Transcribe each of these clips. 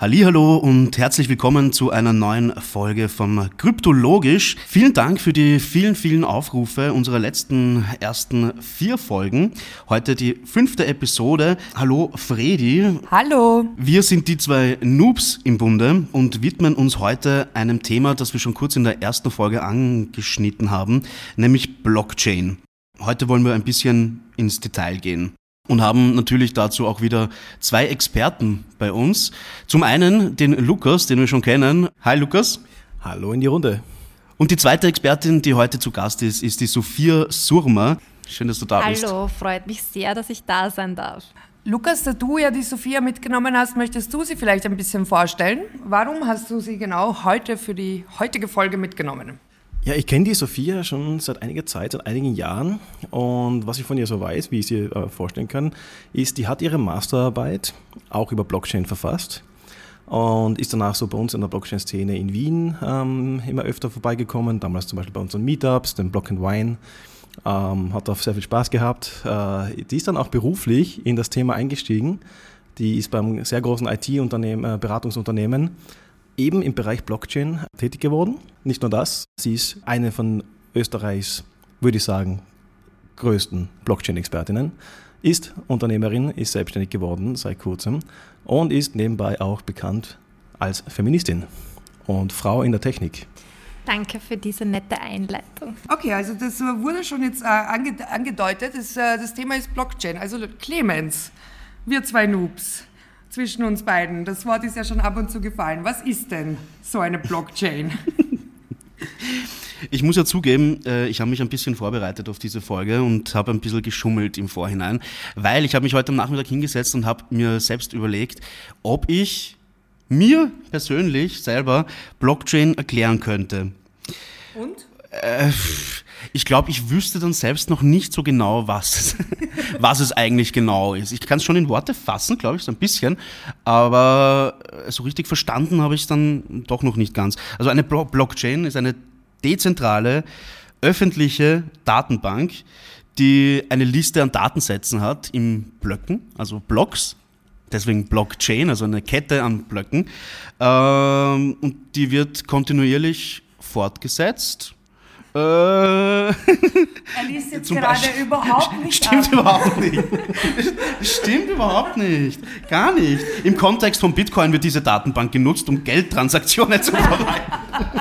Hallo und herzlich willkommen zu einer neuen Folge von Kryptologisch. Vielen Dank für die vielen, vielen Aufrufe unserer letzten ersten vier Folgen. Heute die fünfte Episode. Hallo Fredi. Hallo. Wir sind die zwei Noobs im Bunde und widmen uns heute einem Thema, das wir schon kurz in der ersten Folge angeschnitten haben, nämlich Blockchain. Heute wollen wir ein bisschen ins Detail gehen und haben natürlich dazu auch wieder zwei Experten bei uns. Zum einen den Lukas, den wir schon kennen. Hi Lukas. Hallo in die Runde. Und die zweite Expertin, die heute zu Gast ist, ist die Sophia Surma. Schön, dass du da Hallo, bist. Hallo, freut mich sehr, dass ich da sein darf. Lukas, da du ja die Sophia mitgenommen hast, möchtest du sie vielleicht ein bisschen vorstellen? Warum hast du sie genau heute für die heutige Folge mitgenommen? Ja, ich kenne die Sophia schon seit einiger Zeit, seit einigen Jahren. Und was ich von ihr so weiß, wie ich sie äh, vorstellen kann, ist, die hat ihre Masterarbeit auch über Blockchain verfasst und ist danach so bei uns in der Blockchain-Szene in Wien ähm, immer öfter vorbeigekommen. Damals zum Beispiel bei unseren Meetups, dem Block and Wine. Ähm, hat auch sehr viel Spaß gehabt. Äh, die ist dann auch beruflich in das Thema eingestiegen. Die ist beim sehr großen IT-Unternehmen, äh, Beratungsunternehmen eben im Bereich Blockchain tätig geworden. Nicht nur das, sie ist eine von Österreichs, würde ich sagen, größten Blockchain-Expertinnen, ist Unternehmerin, ist selbstständig geworden seit kurzem und ist nebenbei auch bekannt als Feministin und Frau in der Technik. Danke für diese nette Einleitung. Okay, also das wurde schon jetzt äh, angedeutet. Äh, das Thema ist Blockchain. Also Clemens, wir zwei Noobs zwischen uns beiden. Das Wort ist ja schon ab und zu gefallen. Was ist denn so eine Blockchain? Ich muss ja zugeben, äh, ich habe mich ein bisschen vorbereitet auf diese Folge und habe ein bisschen geschummelt im Vorhinein, weil ich habe mich heute am Nachmittag hingesetzt und habe mir selbst überlegt, ob ich mir persönlich selber Blockchain erklären könnte. Und? Äh, ich glaube, ich wüsste dann selbst noch nicht so genau, was, was es eigentlich genau ist. Ich kann es schon in Worte fassen, glaube ich, so ein bisschen, aber so richtig verstanden habe ich es dann doch noch nicht ganz. Also eine Blockchain ist eine dezentrale, öffentliche Datenbank, die eine Liste an Datensätzen hat in Blöcken, also Blocks, deswegen Blockchain, also eine Kette an Blöcken, ähm, und die wird kontinuierlich fortgesetzt äh. Er liest jetzt gerade Beispiel, überhaupt nicht Stimmt ab. überhaupt nicht. Stimmt überhaupt nicht. Gar nicht. Im Kontext von Bitcoin wird diese Datenbank genutzt, um Geldtransaktionen zu verwalten.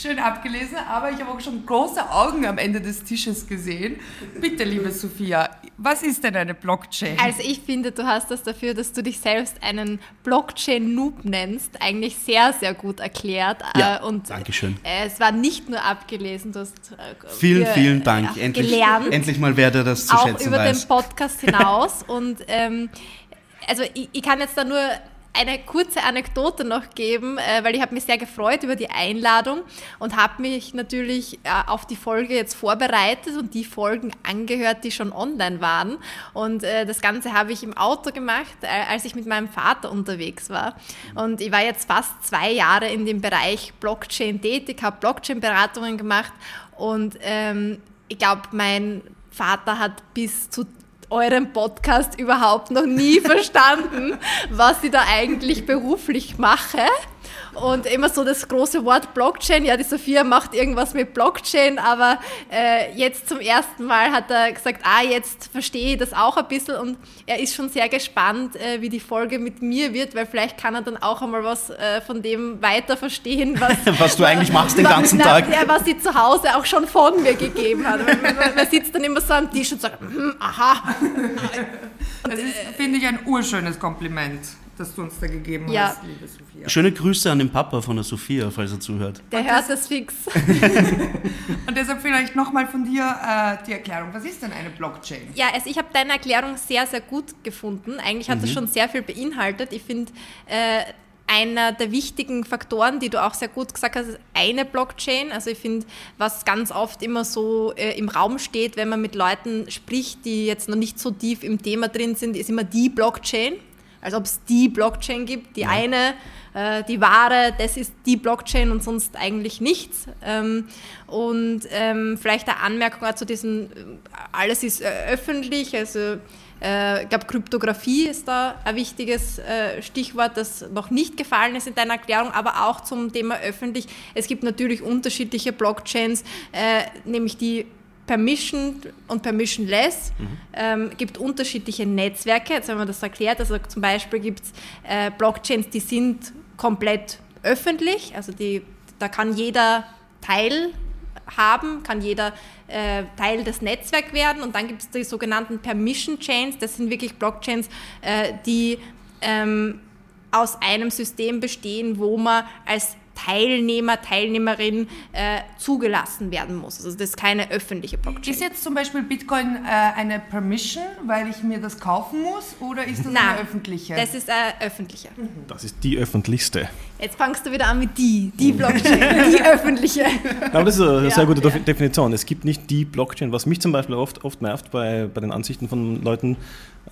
schön abgelesen, aber ich habe auch schon große Augen am Ende des Tisches gesehen. Bitte, liebe Sophia, was ist denn eine Blockchain? Also ich finde, du hast das dafür, dass du dich selbst einen Blockchain-Noob nennst, eigentlich sehr, sehr gut erklärt. Ja, äh, und Dankeschön. es war nicht nur abgelesen, du hast äh, Vielen, vielen Dank. Endlich, gelernt. Endlich mal wer der das zu auch schätzen über weiß. den Podcast hinaus. und ähm, also ich, ich kann jetzt da nur eine kurze Anekdote noch geben, äh, weil ich habe mich sehr gefreut über die Einladung und habe mich natürlich äh, auf die Folge jetzt vorbereitet und die Folgen angehört, die schon online waren. Und äh, das Ganze habe ich im Auto gemacht, als ich mit meinem Vater unterwegs war. Und ich war jetzt fast zwei Jahre in dem Bereich Blockchain tätig, habe Blockchain-Beratungen gemacht und ähm, ich glaube, mein Vater hat bis zu euren Podcast überhaupt noch nie verstanden, was ich da eigentlich beruflich mache. Und immer so das große Wort Blockchain. Ja, die Sophia macht irgendwas mit Blockchain, aber äh, jetzt zum ersten Mal hat er gesagt, ah, jetzt verstehe ich das auch ein bisschen. Und er ist schon sehr gespannt, äh, wie die Folge mit mir wird, weil vielleicht kann er dann auch einmal was äh, von dem weiter verstehen, was, was du eigentlich machst den ganzen na, Tag. Ja, was sie zu Hause auch schon von mir gegeben hat. Man, man, man sitzt dann immer so am Tisch und sagt, hm, aha. Das ist, finde ich, ein urschönes Kompliment das du uns da gegeben ja. hast, liebe Sophia. Schöne Grüße an den Papa von der Sophia, falls er zuhört. Der hört das fix. Und deshalb vielleicht nochmal von dir äh, die Erklärung. Was ist denn eine Blockchain? Ja, also ich habe deine Erklärung sehr, sehr gut gefunden. Eigentlich hat mhm. das schon sehr viel beinhaltet. Ich finde, äh, einer der wichtigen Faktoren, die du auch sehr gut gesagt hast, ist eine Blockchain. Also ich finde, was ganz oft immer so äh, im Raum steht, wenn man mit Leuten spricht, die jetzt noch nicht so tief im Thema drin sind, ist immer die Blockchain als ob es die Blockchain gibt, die ja. eine, äh, die wahre, das ist die Blockchain und sonst eigentlich nichts. Ähm, und ähm, vielleicht eine Anmerkung zu diesem, alles ist äh, öffentlich, also Äh, ich glaube, Kryptographie ist da ein wichtiges äh, Stichwort, das noch nicht gefallen ist in deiner Erklärung, aber auch zum Thema öffentlich. Es gibt natürlich unterschiedliche Blockchains, äh, nämlich die Permission und Permissionless. Mhm. Ähm, gibt unterschiedliche Netzwerke. Jetzt haben wir das erklärt. Also zum Beispiel gibt es äh, Blockchains, die sind komplett öffentlich. Also die, da kann jeder Teil haben, kann jeder äh, Teil des Netzwerks werden. Und dann gibt es die sogenannten Permission Chains. Das sind wirklich Blockchains, äh, die ähm, aus einem System bestehen, wo man als Teilnehmer, Teilnehmerin äh, zugelassen werden muss. Also das ist keine öffentliche Blockchain. Ist jetzt zum Beispiel Bitcoin äh, eine Permission, weil ich mir das kaufen muss, oder ist das Nein, eine öffentliche? das ist eine öffentliche. Das ist die öffentlichste. Jetzt fangst du wieder an mit die, die Blockchain, die öffentliche. Aber das ist eine Ja, sehr gute ja. Definition. Es gibt nicht die Blockchain. Was mich zum Beispiel oft, oft nervt bei, bei den Ansichten von Leuten,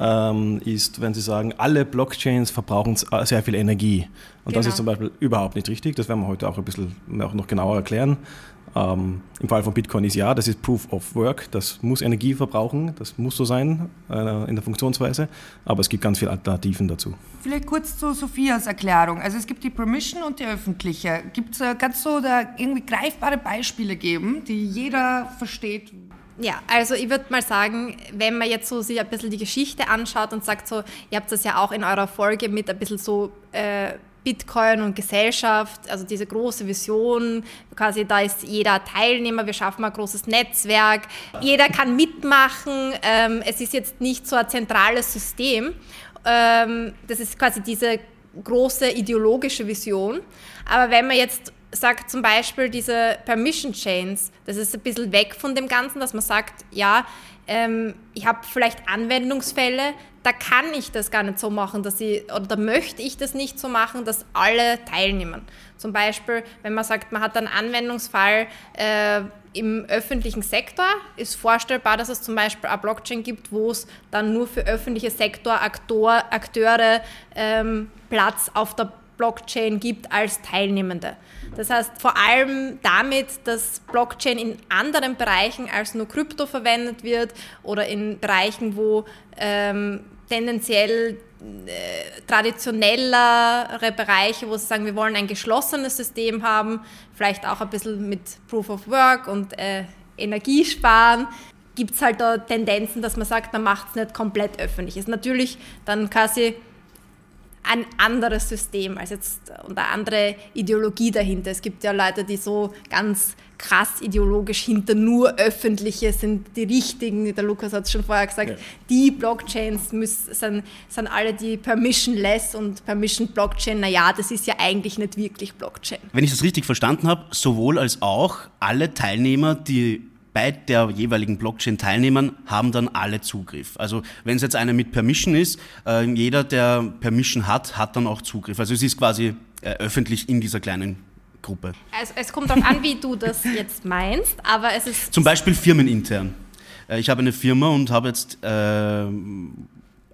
ähm, ist, wenn sie sagen, alle Blockchains verbrauchen äh, sehr viel Energie. Und das Genau. ist zum Beispiel überhaupt nicht richtig. Das werden wir heute auch ein bisschen auch noch genauer erklären. Ähm, Im Fall von Bitcoin ist ja, das ist Proof of Work. Das muss Energie verbrauchen. Das muss so sein äh, in der Funktionsweise. Aber es gibt ganz viele Alternativen dazu. Vielleicht kurz zu Sophias Erklärung. Also es gibt die Permission und die öffentliche. Gibt es ganz so da irgendwie greifbare Beispiele geben, die jeder versteht? Ja, also ich würde mal sagen, wenn man jetzt so sich ein bisschen die Geschichte anschaut und sagt so, ihr habt das ja auch in eurer Folge mit ein bisschen so äh, Bitcoin und Gesellschaft, also diese große Vision, quasi da ist jeder Teilnehmer, wir schaffen ein großes Netzwerk, jeder kann mitmachen, ähm, es ist jetzt nicht so ein zentrales System, ähm, das ist quasi diese große ideologische Vision, aber wenn man jetzt sagt zum Beispiel diese Permission Chains, das ist ein bisschen weg von dem Ganzen, dass man sagt, ja, ähm, ich habe vielleicht Anwendungsfälle, da kann ich das gar nicht so machen, dass ich, oder da möchte ich das nicht so machen, dass alle teilnehmen. Zum Beispiel, wenn man sagt, man hat einen Anwendungsfall äh, im öffentlichen Sektor, ist vorstellbar, dass es zum Beispiel eine Blockchain gibt, wo es dann nur für öffentliche Sektorakteure Akteure, ähm, Platz auf der Blockchain gibt als Teilnehmende. Das heißt vor allem damit, dass Blockchain in anderen Bereichen als nur Krypto verwendet wird oder in Bereichen, wo ähm, tendenziell äh, traditionellere Bereiche, wo sie sagen, wir wollen ein geschlossenes System haben, vielleicht auch ein bisschen mit Proof of Work und äh, Energiesparen, gibt es halt da Tendenzen, dass man sagt, man macht es nicht komplett öffentlich. Ist natürlich dann quasi ein anderes System als jetzt und eine andere Ideologie dahinter. Es gibt ja Leute, die so ganz krass ideologisch hinter nur öffentliche sind die richtigen. Der Lukas hat es schon vorher gesagt, Ja. die Blockchains müssen, sind, sind alle die permissionless und permission Blockchain. Naja, das ist ja eigentlich nicht wirklich Blockchain. Wenn ich das richtig verstanden habe, sowohl als auch alle Teilnehmer, die bei der jeweiligen Blockchain teilnehmen, haben dann alle Zugriff. Also wenn es jetzt eine mit Permission ist, äh, jeder, der Permission hat, hat dann auch Zugriff. Also es ist quasi äh, öffentlich in dieser kleinen Gruppe. Also es kommt darauf an, wie du das jetzt meinst, aber es ist Zum Beispiel firmenintern. Äh, Ich habe eine Firma und habe jetzt äh,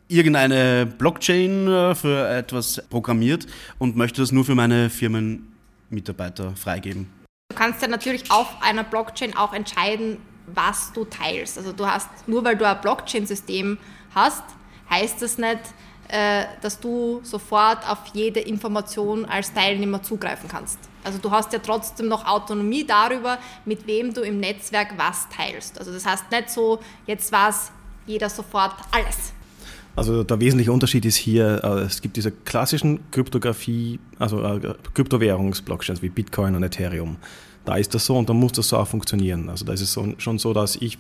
irgendeine Blockchain äh, für etwas programmiert und möchte das nur für meine Firmenmitarbeiter freigeben. Du kannst ja natürlich auf einer Blockchain auch entscheiden, was du teilst. Also du hast, nur weil du ein Blockchain-System hast, heißt das nicht, äh, dass du sofort auf jede Information als Teilnehmer zugreifen kannst. Also du hast ja trotzdem noch Autonomie darüber, mit wem du im Netzwerk was teilst. Also das heißt nicht so, jetzt weiß jeder sofort alles. Also der wesentliche Unterschied ist hier, äh, es gibt diese klassischen Kryptographie, also äh, Kryptowährungsblockchains wie Bitcoin und Ethereum. Da ist das so und da muss das so auch funktionieren. Also da ist es schon so, dass ich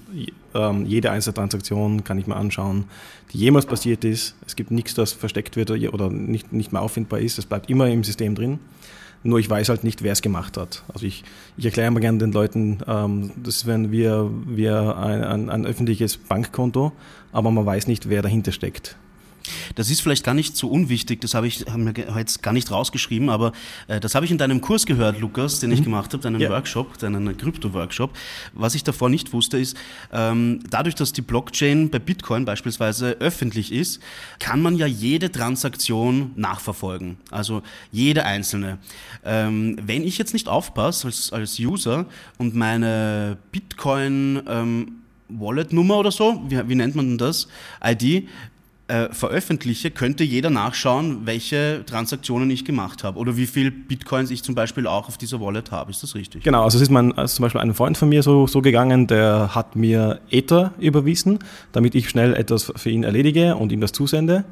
ähm, jede einzelne Transaktion kann ich mir anschauen, die jemals passiert ist. Es gibt nichts, das versteckt wird oder nicht, nicht mehr auffindbar ist. Es bleibt immer im System drin. Nur ich weiß halt nicht, wer es gemacht hat. Also ich, ich erkläre immer gerne den Leuten, ähm, das ist, wenn wir, wir ein, ein, ein öffentliches Bankkonto, aber man weiß nicht, wer dahinter steckt. Das ist vielleicht gar nicht so unwichtig, das habe ich haben wir ge- jetzt gar nicht rausgeschrieben, aber äh, das habe ich in deinem Kurs gehört, Lukas, den ich gemacht habe, deinen Ja. Workshop, deinen Krypto-Workshop. Was ich davor nicht wusste, ist, ähm, dadurch, dass die Blockchain bei Bitcoin beispielsweise öffentlich ist, kann man ja jede Transaktion nachverfolgen, also jede einzelne. Ähm, wenn ich jetzt nicht aufpasse als, als User und meine Bitcoin ähm, Wallet-Nummer oder so, wie, wie nennt man denn das? ID, äh, veröffentliche, könnte jeder nachschauen, welche Transaktionen ich gemacht habe oder wie viel Bitcoins ich zum Beispiel auch auf dieser Wallet habe. Ist das richtig? Genau, also es ist mein, also zum Beispiel ein Freund von mir so, so gegangen, der hat mir Ether überwiesen, damit ich schnell etwas für ihn erledige und ihm das zusende.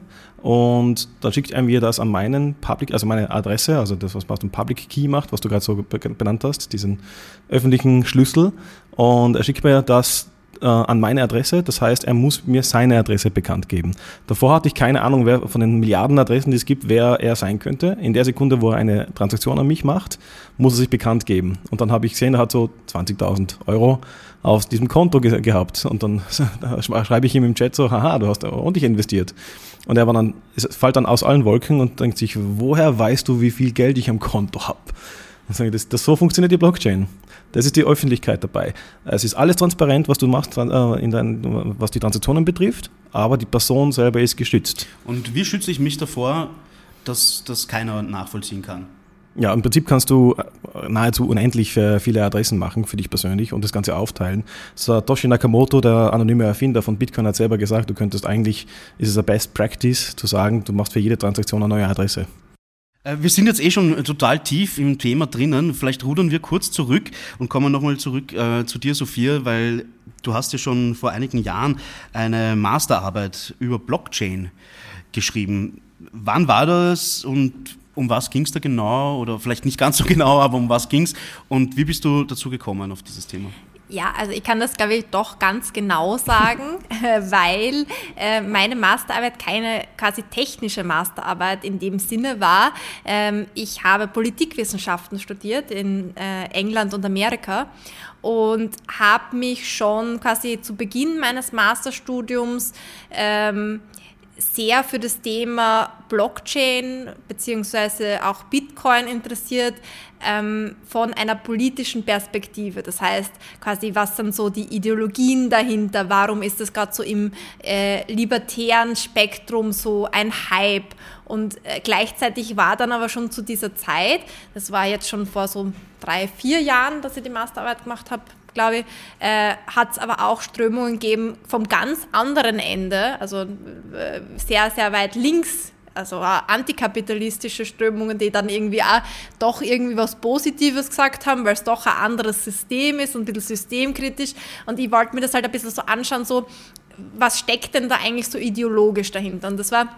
Und dann schickt er mir das an meinen Public, also meine Adresse, also das, was man auf dem Public Key macht, was du gerade so benannt hast, diesen öffentlichen Schlüssel. Und er schickt mir das äh, an meine Adresse. Das heißt, er muss mir seine Adresse bekannt geben. Davor hatte ich keine Ahnung, wer von den Milliarden Adressen, die es gibt, wer er sein könnte. In der Sekunde, wo er eine Transaktion an mich macht, muss er sich bekannt geben. Und dann habe ich gesehen, er hat so 20.000 Euro auf diesem Konto ge gehabt. Und dann schreibe ich ihm im Chat so, haha, du hast ordentlich investiert. Und er war dann, es fällt dann aus allen Wolken und denkt sich, woher weißt du, wie viel Geld ich am Konto habe? Das, das, so funktioniert die Blockchain. Das ist die Öffentlichkeit dabei. Es ist alles transparent, was du machst, äh, in dein, was die Transaktionen betrifft, aber die Person selber ist geschützt. Und wie schütze ich mich davor, dass das keiner nachvollziehen kann? Ja, im Prinzip kannst du äh, nahezu unendlich viele Adressen machen für dich persönlich und das Ganze aufteilen. Satoshi Nakamoto, der anonyme Erfinder von Bitcoin, hat selber gesagt, du könntest eigentlich, ist es a best practice, zu sagen, du machst für jede Transaktion eine neue Adresse. Äh, wir sind jetzt eh schon total tief im Thema drinnen. Vielleicht rudern wir kurz zurück und kommen nochmal zurück äh, zu dir, Sophia, weil du hast ja schon vor einigen Jahren eine Masterarbeit über Blockchain geschrieben. Wann war das und um was ging es da genau? Oder vielleicht nicht ganz so genau, aber um was ging es? Und wie bist du dazu gekommen auf dieses Thema? Ja, also ich kann das, glaube ich, doch ganz genau sagen, weil äh, meine Masterarbeit keine quasi technische Masterarbeit in dem Sinne war. Ähm, ich habe Politikwissenschaften studiert in äh, England und Amerika und habe mich schon quasi zu Beginn meines Masterstudiums ähm, sehr für das Thema Blockchain bzw. auch Bitcoin interessiert ähm, von einer politischen Perspektive. Das heißt quasi, was sind so die Ideologien dahinter? Warum ist das gerade so im äh, libertären Spektrum so ein Hype? Und äh, gleichzeitig war dann aber schon zu dieser Zeit, das war jetzt schon vor so drei, vier Jahren, dass ich die Masterarbeit gemacht habe, glaube ich, äh, hat es aber auch Strömungen gegeben vom ganz anderen Ende, also äh, sehr, sehr weit links, also antikapitalistische Strömungen, die dann irgendwie auch doch irgendwie was Positives gesagt haben, weil es doch ein anderes System ist und ein bisschen systemkritisch. Und ich wollte mir das halt ein bisschen so anschauen, so was steckt denn da eigentlich so ideologisch dahinter? Und das war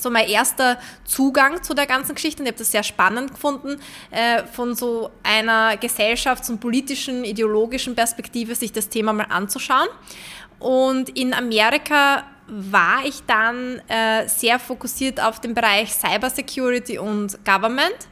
so mein erster Zugang zu der ganzen Geschichte und ich habe das sehr spannend gefunden, äh, von so einer gesellschafts- und politischen, ideologischen Perspektive sich das Thema mal anzuschauen. Und in Amerika war ich dann äh, sehr fokussiert auf den Bereich Cybersecurity und Government.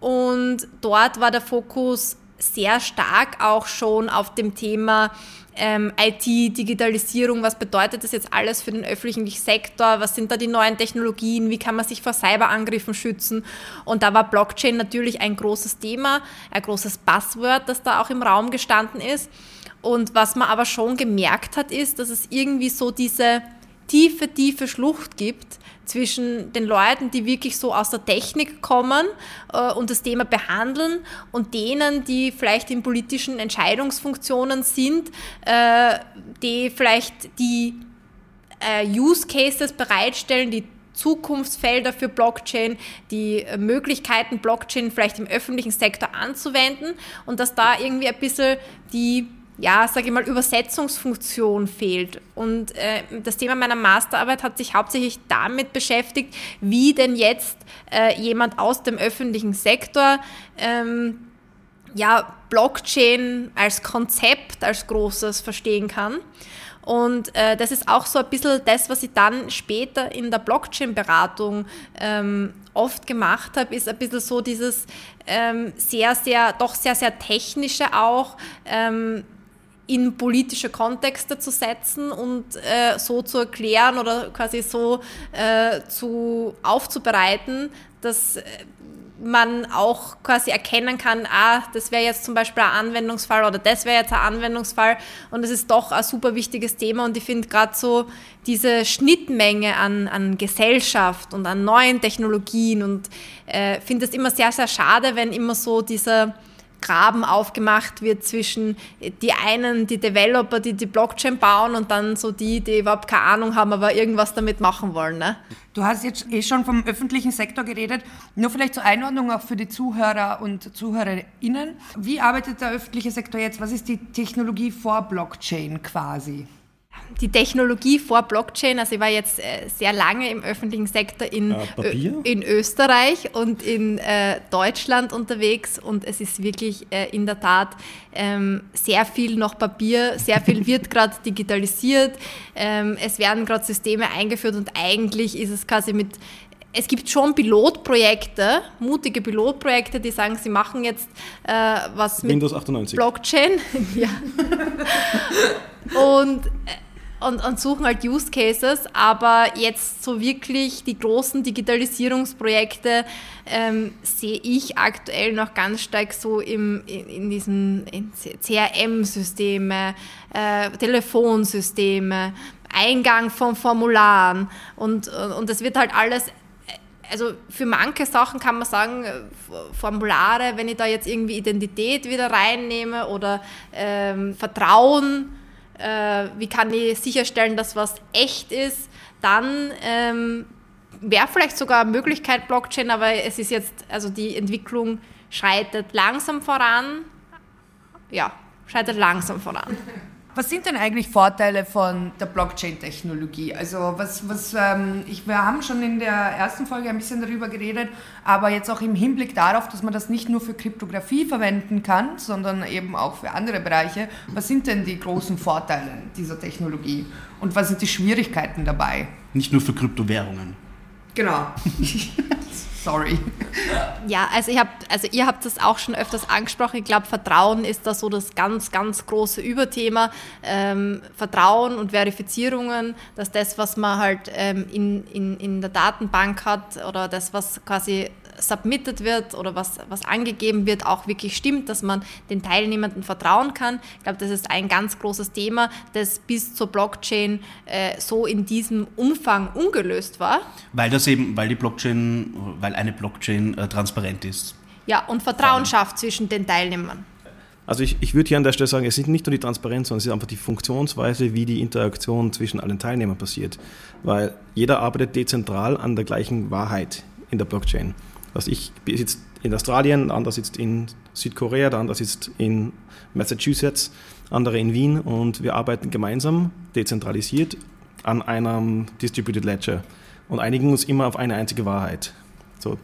Und dort war der Fokus sehr stark auch schon auf dem Thema ähm, IT, Digitalisierung, was bedeutet das jetzt alles für den öffentlichen Sektor, was sind da die neuen Technologien, wie kann man sich vor Cyberangriffen schützen. Und da war Blockchain natürlich ein großes Thema, ein großes Buzzword, das da auch im Raum gestanden ist. Und was man aber schon gemerkt hat, ist, dass es irgendwie so diese tiefe, tiefe Schlucht gibt zwischen den Leuten, die wirklich so aus der Technik kommen äh, und das Thema behandeln und denen, die vielleicht in politischen Entscheidungsfunktionen sind, äh, die vielleicht die äh, Use Cases bereitstellen, die Zukunftsfelder für Blockchain, die Möglichkeiten, Blockchain vielleicht im öffentlichen Sektor anzuwenden und dass da irgendwie ein bisschen die ja, sage ich mal, Übersetzungsfunktion fehlt. Und äh, das Thema meiner Masterarbeit hat sich hauptsächlich damit beschäftigt, wie denn jetzt äh, jemand aus dem öffentlichen Sektor ähm, ja, Blockchain als Konzept, als großes verstehen kann. Und äh, das ist auch so ein bisschen das, was ich dann später in der Blockchain-Beratung ähm, oft gemacht habe, ist ein bisschen so dieses ähm, sehr, sehr, doch sehr, sehr technische auch. Ähm, in politische Kontexte zu setzen und äh, so zu erklären oder quasi so äh, zu aufzubereiten, dass äh, man auch quasi erkennen kann, ah, das wäre jetzt zum Beispiel ein Anwendungsfall oder das wäre jetzt ein Anwendungsfall und es ist doch ein super wichtiges Thema und ich finde gerade so diese Schnittmenge an, an Gesellschaft und an neuen Technologien und äh, finde es immer sehr, sehr schade, wenn immer so dieser Graben aufgemacht wird zwischen die einen, die Developer, die die Blockchain bauen und dann so die, die überhaupt keine Ahnung haben, aber irgendwas damit machen wollen. Ne? Du hast jetzt eh schon vom öffentlichen Sektor geredet. Nur vielleicht zur Einordnung auch für die Zuhörer und Zuhörerinnen. Wie arbeitet der öffentliche Sektor jetzt? Was ist die Technologie vor Blockchain quasi? Die Technologie vor Blockchain, also ich war jetzt äh, sehr lange im öffentlichen Sektor in, äh, in Österreich und in äh, Deutschland unterwegs und es ist wirklich äh, in der Tat ähm, sehr viel noch Papier, sehr viel wird gerade digitalisiert, ähm, es werden gerade Systeme eingeführt und eigentlich ist es quasi mit es gibt schon Pilotprojekte, mutige Pilotprojekte, die sagen, sie machen jetzt äh, was mit Windows 98. Blockchain. ja. und, und, und suchen halt Use Cases, aber jetzt so wirklich die großen Digitalisierungsprojekte ähm, sehe ich aktuell noch ganz stark so im, in, in diesen CRM-Systeme, äh, Telefonsysteme, Eingang von Formularen und, und das wird halt alles also für manche Sachen kann man sagen, äh, Formulare, wenn ich da jetzt irgendwie Identität wieder reinnehme oder ähm, Vertrauen, äh, wie kann ich sicherstellen, dass was echt ist, dann ähm, wäre vielleicht sogar eine Möglichkeit Blockchain, aber es ist jetzt, also die Entwicklung schreitet langsam voran. Ja, schreitet langsam voran. Was sind denn eigentlich Vorteile von der Blockchain-Technologie? Also was, was ähm, ich, wir haben schon in der ersten Folge ein bisschen darüber geredet, aber jetzt auch im Hinblick darauf, dass man das nicht nur für Kryptographie verwenden kann, sondern eben auch für andere Bereiche. Was sind denn die großen Vorteile dieser Technologie und was sind die Schwierigkeiten dabei? Nicht nur für Kryptowährungen. Genau. Sorry. Ja, also, ich hab, also ihr habt das auch schon öfters angesprochen. Ich glaube, Vertrauen ist da so das ganz, ganz große Überthema. Ähm, Vertrauen und Verifizierungen, dass das, was man halt ähm, in, in, in der Datenbank hat oder das, was quasi submitted wird oder was, was angegeben wird, auch wirklich stimmt, dass man den Teilnehmenden vertrauen kann. Ich glaube, das ist ein ganz großes Thema, das bis zur Blockchain äh, so in diesem Umfang ungelöst war. Weil das eben, weil die Blockchain, weil eine Blockchain äh, transparent ist. Ja, und Vertrauen schafft zwischen den Teilnehmern. Also ich, ich würde hier an der Stelle sagen, es ist nicht nur die Transparenz, sondern es ist einfach die Funktionsweise, wie die Interaktion zwischen allen Teilnehmern passiert. Weil jeder arbeitet dezentral an der gleichen Wahrheit in der Blockchain. Also ich sitze in Australien, der andere sitzt in Südkorea, der andere sitzt in Massachusetts, andere in Wien und wir arbeiten gemeinsam, dezentralisiert, an einem Distributed Ledger und einigen uns immer auf eine einzige Wahrheit. So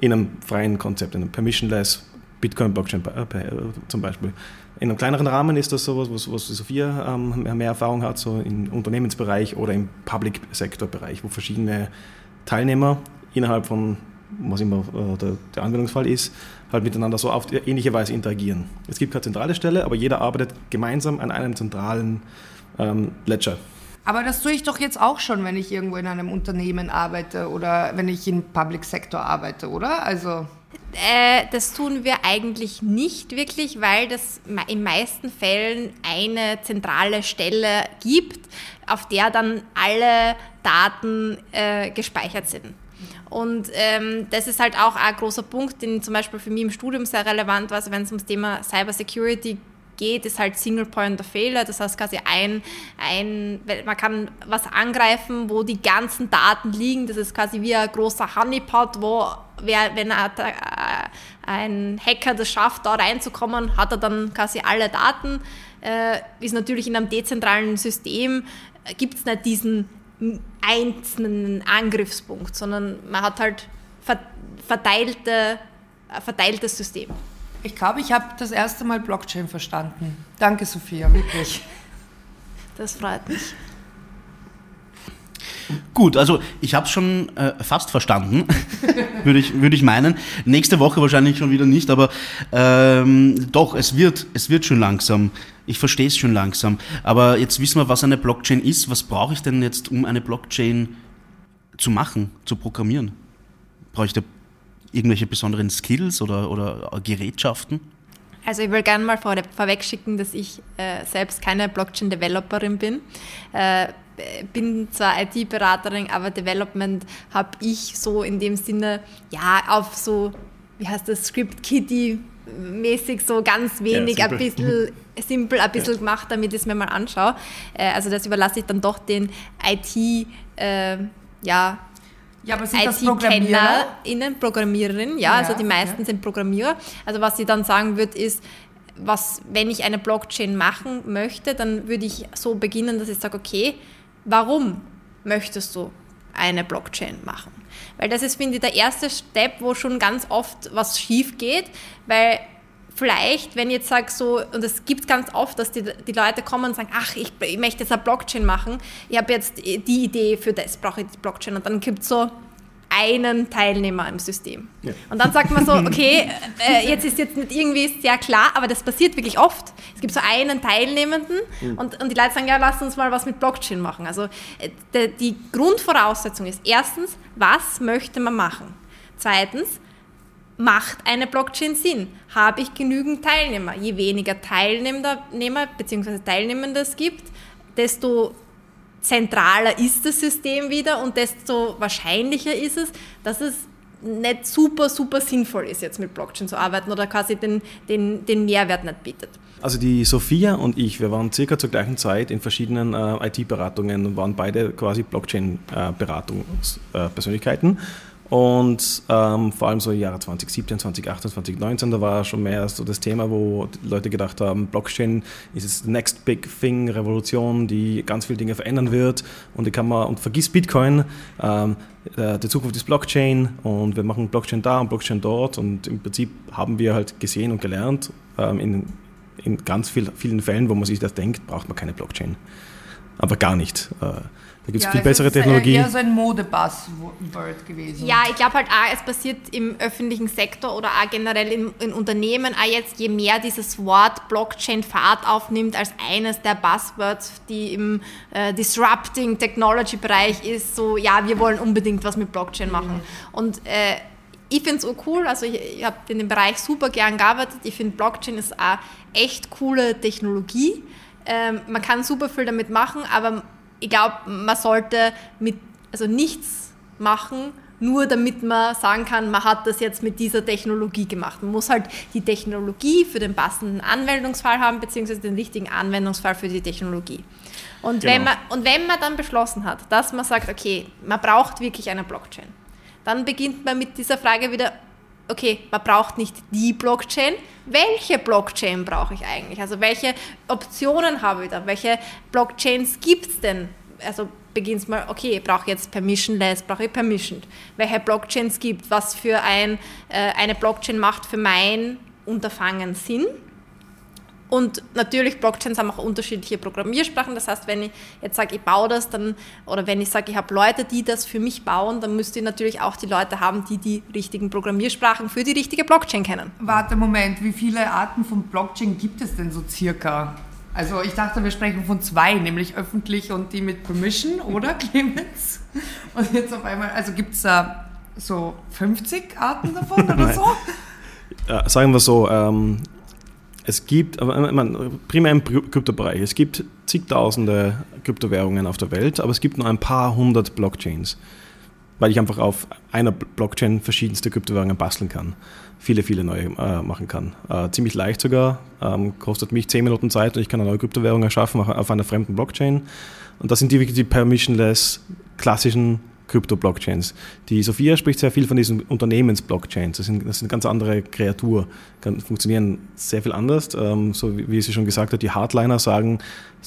in einem freien Konzept, in einem permissionless Bitcoin-Blockchain äh, äh, zum Beispiel. In einem kleineren Rahmen ist das sowas, was, was Sophia ähm, mehr Erfahrung hat, so im Unternehmensbereich oder im Public-Sector-Bereich, wo verschiedene Teilnehmer innerhalb von was immer äh, der, der, Anwendungsfall ist, halt miteinander so auf ähnliche Weise interagieren. Es gibt keine zentrale Stelle, aber jeder arbeitet gemeinsam an einem zentralen ähm, Ledger. Aber das tue ich doch jetzt auch schon, wenn ich irgendwo in einem Unternehmen arbeite oder wenn ich im Public Sector arbeite, oder? Also äh, das tun wir eigentlich nicht wirklich, weil das in meisten Fällen eine zentrale Stelle gibt, auf der dann alle Daten äh, gespeichert sind. Und ähm, das ist halt auch ein großer Punkt, den zum Beispiel für mich im Studium sehr relevant war, also wenn es ums Thema Cybersecurity geht, ist halt Single Point of Failure. Das heißt quasi ein, ein, man kann was angreifen, wo die ganzen Daten liegen. Das ist quasi wie ein großer Honeypot, wo wer, wenn äh, ein Hacker das schafft, da reinzukommen, hat er dann quasi alle Daten. Äh, ist natürlich in einem dezentralen System, äh, gibt es nicht diesen einzelnen Angriffspunkt, sondern man hat halt verteilte, verteiltes System. Ich glaube, ich habe das erste Mal Blockchain verstanden. Danke, Sophia, wirklich. Das freut mich. Gut, also ich habe es schon äh, fast verstanden, würde ich, würd ich meinen. Nächste Woche wahrscheinlich schon wieder nicht, aber ähm, doch, es wird, es wird schon langsam. Ich verstehe es schon langsam. Aber jetzt wissen wir, was eine Blockchain ist. Was brauche ich denn jetzt, um eine Blockchain zu machen, zu programmieren? Brauche ich da irgendwelche besonderen Skills oder, oder Gerätschaften? Also ich will gerne mal vor, vorweg schicken, dass ich äh, selbst keine Blockchain-Developerin bin. Äh, bin zwar IT-Beraterin, aber Development habe ich so in dem Sinne, ja, auf so, wie heißt das, Script Kitty mäßig so ganz wenig, Ja, ein bisschen simpel, ein bisschen gemacht, damit ich es mir mal anschaue. Äh, also das überlasse ich dann doch den IT, äh, ja, Ja, aber sind das Programmierer? IT-KennerInnen, Programmiererinnen, ja, Ja, also die meisten okay. sind Programmierer. Also was sie dann sagen würde, ist, was, wenn ich eine Blockchain machen möchte, dann würde ich so beginnen, dass ich sage, okay, warum möchtest du eine Blockchain machen? Weil das ist, finde ich, der erste Step, wo schon ganz oft was schief geht, weil vielleicht, wenn ich jetzt sage so, und es gibt ganz oft, dass die, die Leute kommen und sagen, ach, ich, ich möchte jetzt eine Blockchain machen, ich habe jetzt die Idee für das, brauche ich die Blockchain. Und dann gibt es so einen Teilnehmer im System. Ja. Und dann sagt man so, okay, äh, jetzt ist jetzt nicht irgendwie sehr klar, aber das passiert wirklich oft. Es gibt so einen Teilnehmenden und, und die Leute sagen, ja, lass uns mal was mit Blockchain machen. Also äh, de, die Grundvoraussetzung ist erstens, was möchte man machen? Zweitens, macht eine Blockchain Sinn? Habe ich genügend Teilnehmer? Je weniger Teilnehmer bzw. Teilnehmende es gibt, desto zentraler ist das System wieder und desto wahrscheinlicher ist es, dass es nicht super, super sinnvoll ist, jetzt mit Blockchain zu arbeiten oder quasi den, den, den Mehrwert nicht bietet. Also die Sophia und ich, wir waren circa zur gleichen Zeit in verschiedenen äh, IT-Beratungen und waren beide quasi Blockchain-Beratungspersönlichkeiten. Und ähm, vor allem so Jahre 2017, 2018, 2019, da war schon mehr so das Thema, wo Leute gedacht haben, Blockchain ist the next big thing, Revolution, die ganz viele Dinge verändern wird und die kann man, und vergiss Bitcoin, ähm, äh, die Zukunft ist Blockchain und wir machen Blockchain da und Blockchain dort und im Prinzip haben wir halt gesehen und gelernt, ähm, in, in ganz viel, vielen Fällen, wo man sich das denkt, braucht man keine Blockchain. Aber gar nicht. Äh, da gibt es viel also bessere es ist Technologie. eher so ein Modebuzzword gewesen. Ja, ich glaube halt auch, es passiert im öffentlichen Sektor oder auch generell in, in Unternehmen auch jetzt, je mehr dieses Wort Blockchain Fahrt aufnimmt als eines der Buzzwords, die im äh, Disrupting Technology Bereich ist, so ja, wir wollen unbedingt was mit Blockchain machen. Und äh, ich finde es auch cool, also ich, ich habe in dem Bereich super gern gearbeitet. Ich finde Blockchain ist auch echt coole Technologie. Ähm, man kann super viel damit machen, aber ich glaube, man sollte mit, also nichts machen, nur damit man sagen kann, man hat das jetzt mit dieser Technologie gemacht. Man muss halt die Technologie für den passenden Anwendungsfall haben, beziehungsweise den richtigen Anwendungsfall für die Technologie. Und, wenn Genau. man, und wenn man dann beschlossen hat, dass man sagt, okay, man braucht wirklich eine Blockchain, dann beginnt man mit dieser Frage wieder, okay, man braucht nicht die Blockchain. Welche Blockchain brauche ich eigentlich? Also welche Optionen habe ich da? Welche Blockchains gibt es denn? Also beginnst mal, okay, ich brauche jetzt permissionless, brauche ich permissioned. Welche Blockchains gibt Was für ein, äh, eine Blockchain macht für mein Unterfangen Sinn? Und natürlich, Blockchains haben auch unterschiedliche Programmiersprachen. Das heißt, wenn ich jetzt sage, ich baue das, dann, oder wenn ich sage, ich habe Leute, die das für mich bauen, dann müsste ich natürlich auch die Leute haben, die die richtigen Programmiersprachen für die richtige Blockchain kennen. Warte, Moment, wie viele Arten von Blockchain gibt es denn so circa? Also ich dachte, wir sprechen von zwei, nämlich öffentlich und die mit Permission, oder Clemens? Und jetzt auf einmal, also gibt es da so 50 Arten davon oder so? Sagen wir so, ähm, es gibt, aber äh, meine, primär im Kryp- Kryptobereich, es gibt zigtausende Kryptowährungen auf der Welt, aber es gibt nur ein paar hundert Blockchains, weil ich einfach auf einer Blockchain verschiedenste Kryptowährungen basteln kann, viele, viele neue äh, machen kann. Äh, ziemlich leicht sogar, ähm, kostet mich 10 Minuten Zeit und ich kann eine neue Kryptowährung erschaffen auf einer fremden Blockchain. Und das sind die wirklich die permissionless klassischen Krypto-Blockchains. Die Sophia spricht sehr viel von diesen Unternehmens-Blockchains. Das das sind ganz andere Kreatur, funktionieren sehr viel anders. Ähm, so wie, sie schon gesagt hat, die Hardliner sagen,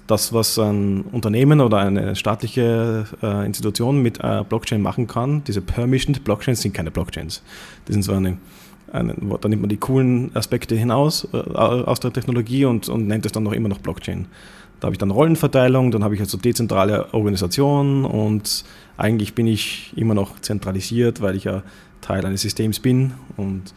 das, was ein Unternehmen oder eine staatliche äh, Institution mit äh, Blockchain machen kann, diese Permissioned Blockchains sind keine Blockchains. Die sind so eine, eine da nimmt man die coolen Aspekte hinaus äh, aus der Technologie und, und nennt es dann noch immer noch Blockchain. Da habe ich dann Rollenverteilung, dann habe ich halt so dezentrale Organisationen und eigentlich bin ich immer noch zentralisiert, weil ich ja Teil eines Systems bin und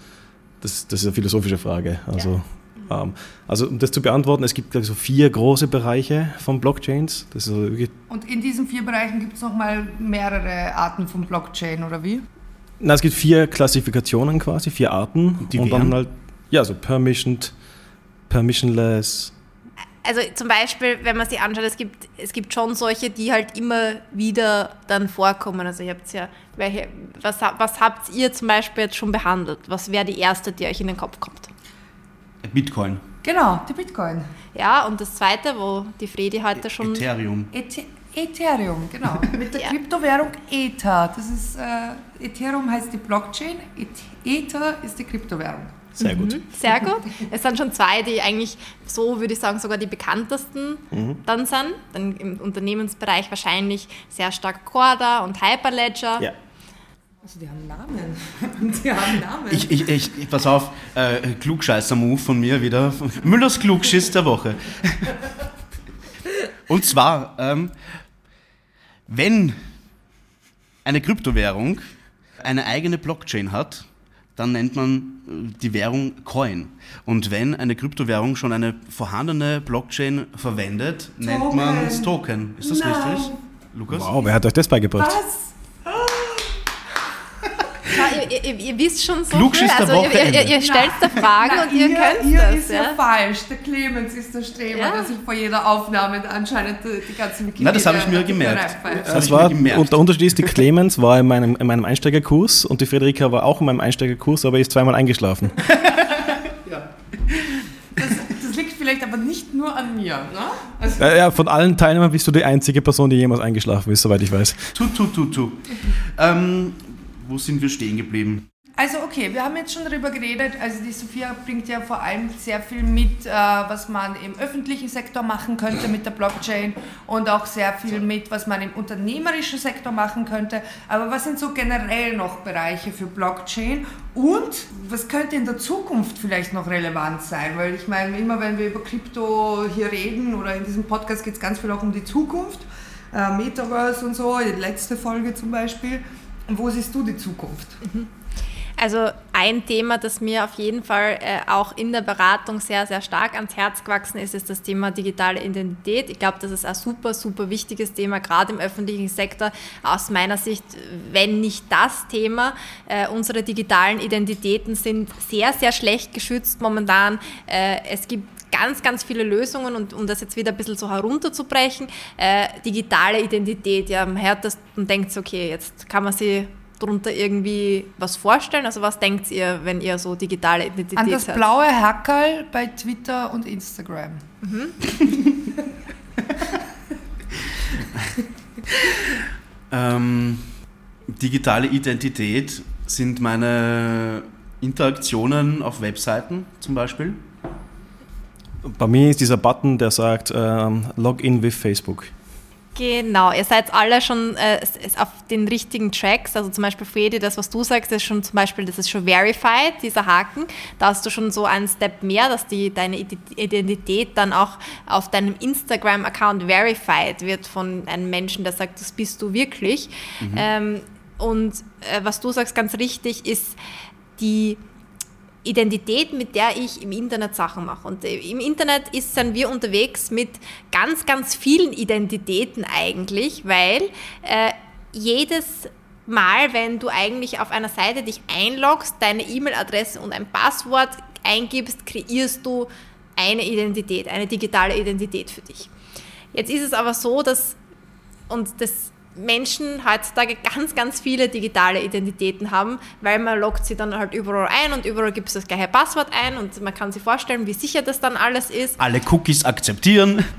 das, das ist eine philosophische Frage. Also, ähm, also um das zu beantworten, es gibt ich, so vier große Bereiche von Blockchains. Das ist also Und in diesen vier Bereichen gibt es nochmal mehrere Arten von Blockchain, oder wie? na, es gibt vier Klassifikationen quasi, vier Arten. Die und dann halt, ja, so permissioned, permissionless, Also zum Beispiel, wenn man sich anschaut, es gibt, es gibt schon solche, die halt immer wieder dann vorkommen. Also ihr habt ja, welche, was, was habt ihr zum Beispiel jetzt schon behandelt? Was wäre die erste, die euch in den Kopf kommt? Bitcoin. Genau, die Bitcoin. Ja, und das zweite, wo die Fredi heute schon. Ethereum. Ethe Ethereum, genau. Mit der Ja. Kryptowährung Ether. Das ist, äh, Ethereum heißt die Blockchain, Et Ether ist die Kryptowährung. Sehr gut. Mhm, Sehr gut. Es sind schon zwei, die eigentlich so, würde ich sagen, sogar die bekanntesten dann sind. Dann im Unternehmensbereich wahrscheinlich sehr stark Corda und Hyperledger. Ja. Also die haben Namen. Die haben Namen. Ich, ich, ich, ich pass auf, äh, Klugscheißer-Move von mir wieder. Müllers Klugschiss der Woche. Und zwar, ähm, wenn eine Kryptowährung eine eigene Blockchain hat, dann nennt man äh, die Währung Coin. Und wenn eine Kryptowährung schon eine vorhandene Blockchain verwendet, nennt man es Token. Ist das Nein. richtig? Lukas? Wow, wer hat euch das beigebracht? Was? Ja, ihr, ihr, ihr wisst schon so viel. Also ihr, ihr, ihr, ihr stellt da Fragen Na, und ihr, könnt ihr das. ist ja, ja. falsch. Der Clemens ist der Streber, Ja. der sich vor jeder Aufnahme anscheinend die, die ganze Wikipedia Nein, das habe ich mir gemerkt. Das Das ich mir war, gemerkt. und der Unterschied ist, die Clemens war in meinem, in meinem Einsteigerkurs und die Frederika war auch in meinem Einsteigerkurs, aber ist zweimal eingeschlafen. Das, das liegt vielleicht aber nicht nur an mir. Ne? Also, Ja, ja, von allen Teilnehmern bist du die einzige Person, die jemals eingeschlafen ist, soweit ich weiß. Tu, tu, tu, tu. Ähm, wo sind wir stehen geblieben? Also okay, wir haben jetzt schon darüber geredet. Also die Sophia bringt ja vor allem sehr viel mit, äh, was man im öffentlichen Sektor machen könnte mit der Blockchain und auch sehr viel mit, was man im unternehmerischen Sektor machen könnte. Aber was sind so generell noch Bereiche für Blockchain und was könnte in der Zukunft vielleicht noch relevant sein? Weil ich meine, immer wenn wir über Krypto hier reden oder in diesem Podcast geht es ganz viel auch um die Zukunft, äh, Metaverse und so, die letzte Folge zum Beispiel. Wo siehst du die Zukunft? Also ein Thema, das mir auf jeden Fall äh, auch in der Beratung sehr, sehr stark ans Herz gewachsen ist, ist das Thema digitale Identität. Ich glaube, das ist ein super, super wichtiges Thema, gerade im öffentlichen Sektor. Aus meiner Sicht, wenn nicht das Thema, äh, unsere digitalen Identitäten sind sehr, sehr schlecht geschützt momentan. Äh, es gibt ganz, ganz viele Lösungen und um das jetzt wieder ein bisschen so herunterzubrechen, äh, digitale Identität, ja, man hört das und denkt okay, jetzt kann man sie darunter irgendwie was vorstellen? Also was denkt ihr, wenn ihr so digitale Identität An das hört? blaue Hackerl bei Twitter und Instagram. Ähm, digitale Identität sind meine Interaktionen auf Webseiten zum Beispiel. Bei mir ist dieser Button, der sagt ähm, Login with Facebook. Genau, ihr seid alle schon äh, auf den richtigen Tracks. Also zum Beispiel Fredi, das, was du sagst, ist schon zum Beispiel, das ist schon verified, dieser Haken. Da hast du schon so einen Step mehr, dass die, deine Ide- Identität dann auch auf deinem Instagram-Account verified wird von einem Menschen, der sagt, das bist du wirklich. Ähm, und äh, was du sagst, ganz richtig, ist die Identität, mit der ich im Internet Sachen mache. Und äh, im Internet ist, sind wir unterwegs mit ganz, ganz vielen Identitäten eigentlich, weil äh, jedes Mal, wenn du eigentlich auf einer Seite dich einloggst, deine E-Mail-Adresse und ein Passwort eingibst, kreierst du eine Identität, eine digitale Identität für dich. Jetzt ist es aber so, dass und das Menschen heutzutage ganz, ganz viele digitale Identitäten haben, weil man loggt sie dann halt überall ein und überall gibt es das gleiche Passwort ein und man kann sich vorstellen, wie sicher das dann alles ist. Alle Cookies akzeptieren.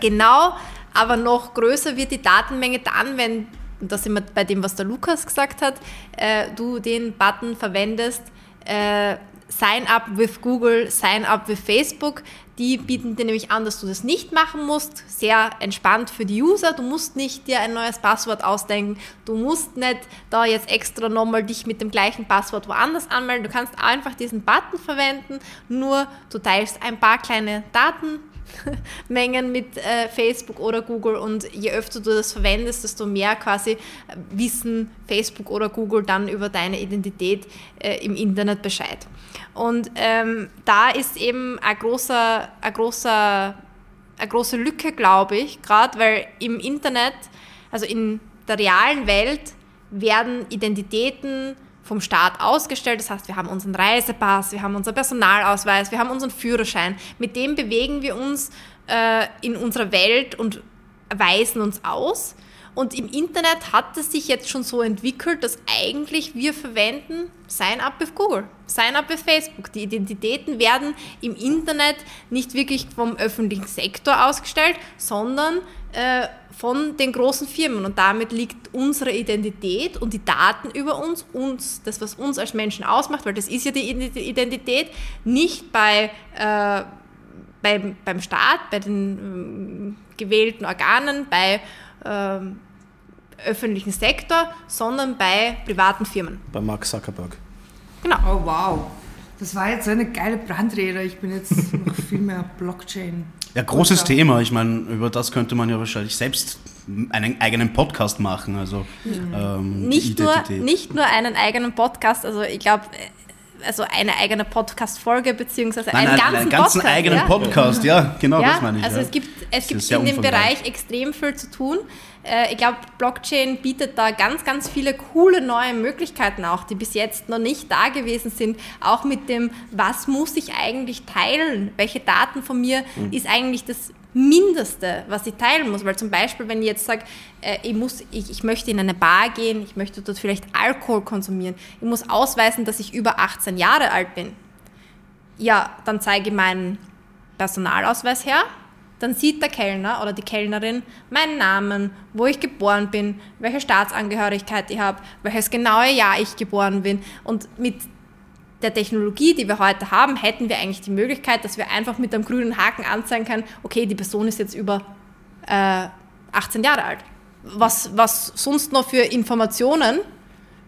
Genau, aber noch größer wird die Datenmenge dann, wenn, und da sind wir bei dem, was der Lukas gesagt hat, äh, du den Button verwendest, äh, Sign up with Google, Sign up with Facebook. Die bieten dir nämlich an, dass du das nicht machen musst. Sehr entspannt für die User. Du musst nicht dir ein neues Passwort ausdenken. Du musst nicht da jetzt extra nochmal dich mit dem gleichen Passwort woanders anmelden. Du kannst einfach diesen Button verwenden. Nur du teilst ein paar kleine Daten Mengen mit äh, Facebook oder Google und je öfter du das verwendest, desto mehr quasi äh, wissen Facebook oder Google dann über deine Identität äh, im Internet Bescheid. Und ähm, da ist eben ein großer, ein großer, eine große Lücke, glaube ich, gerade weil im Internet, also in der realen Welt, werden Identitäten vom Staat ausgestellt. Das heißt, wir haben unseren Reisepass, wir haben unseren Personalausweis, wir haben unseren Führerschein. Mit dem bewegen wir uns äh, in unserer Welt und weisen uns aus. Und im Internet hat es sich jetzt schon so entwickelt, dass eigentlich wir verwenden Sign-up with Google, Sign-up with Facebook. Die Identitäten werden im Internet nicht wirklich vom öffentlichen Sektor ausgestellt, sondern äh, von den großen Firmen. Und damit liegt unsere Identität und die Daten über uns, uns, das, was uns als Menschen ausmacht, weil das ist ja die Identität, nicht bei, äh, beim, beim Staat, bei den äh, gewählten Organen, bei ähm, öffentlichen Sektor, sondern bei privaten Firmen. Bei Mark Zuckerberg. Genau. Oh wow. Das war jetzt so eine geile Brandrede. Ich bin jetzt noch viel mehr Blockchain. Ja, großes Thema. Ich meine, über das könnte man ja wahrscheinlich selbst einen eigenen Podcast machen. Also mhm. ähm, nicht, nur, nicht nur einen eigenen Podcast. Also ich glaube, also eine eigene Podcast-Folge beziehungsweise Nein, einen ganzen, einen ganzen Podcast, eigenen ja. Podcast, ja, genau ja, das meine ich. Also ja. es gibt, es gibt in dem Bereich extrem viel zu tun. Äh, ich glaube, Blockchain bietet da ganz, ganz viele coole neue Möglichkeiten auch, die bis jetzt noch nicht da gewesen sind. Auch mit dem, was muss ich eigentlich teilen? Welche Daten von mir mhm. ist eigentlich das Mindeste, was ich teilen muss. Weil zum Beispiel, wenn ich jetzt sage, äh, ich, muss, ich, ich möchte in eine Bar gehen, ich möchte dort vielleicht Alkohol konsumieren, ich muss ausweisen, dass ich über 18 Jahre alt bin. Ja, dann zeige ich meinen Personalausweis her, dann sieht der Kellner oder die Kellnerin meinen Namen, wo ich geboren bin, welche Staatsangehörigkeit ich habe, welches genaue Jahr ich geboren bin. Und mit der Technologie, die wir heute haben, hätten wir eigentlich die Möglichkeit, dass wir einfach mit einem grünen Haken anzeigen können, okay, die Person ist jetzt über äh, 18 Jahre alt. Was, was sonst noch für Informationen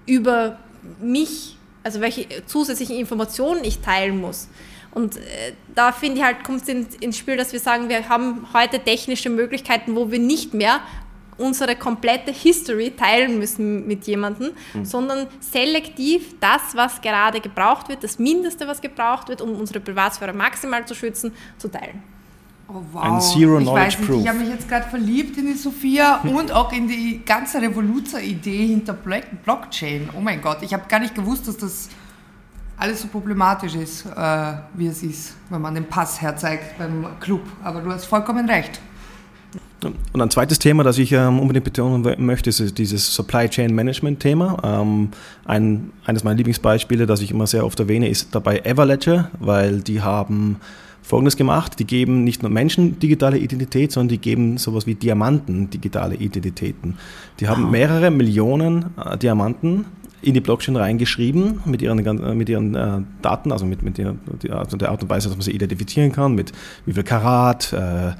über mich, also welche zusätzlichen Informationen ich teilen muss. Und äh, da finde ich halt, kommt es in, ins Spiel, dass wir sagen, wir haben heute technische Möglichkeiten, wo wir nicht mehr unsere komplette History teilen müssen mit jemandem, mhm. sondern selektiv das, was gerade gebraucht wird, das Mindeste, was gebraucht wird, um unsere Privatsphäre maximal zu schützen, zu teilen. Oh, wow. Ein Zero ich Knowledge weiß nicht, Ich habe mich jetzt gerade verliebt in die Sophia und auch in die ganze Revoluzer-Idee hinter Blockchain. Oh mein Gott, ich habe gar nicht gewusst, dass das alles so problematisch ist, äh, wie es ist, wenn man den Pass herzeigt beim Club. Aber du hast vollkommen recht. Und ein zweites Thema, das ich ähm, unbedingt betonen möchte, ist dieses Supply Chain Management Thema. Ähm, ein, eines meiner Lieblingsbeispiele, das ich immer sehr oft erwähne, ist dabei Everledger, weil die haben Folgendes gemacht, die geben nicht nur Menschen digitale Identität, sondern die geben sowas wie Diamanten digitale Identitäten. Die haben mehrere Millionen äh, Diamanten in die Blockchain reingeschrieben mit ihren, mit ihren äh, Daten, also mit, mit der, also der Art und Weise, dass man sie identifizieren kann, mit wie viel Karat, äh,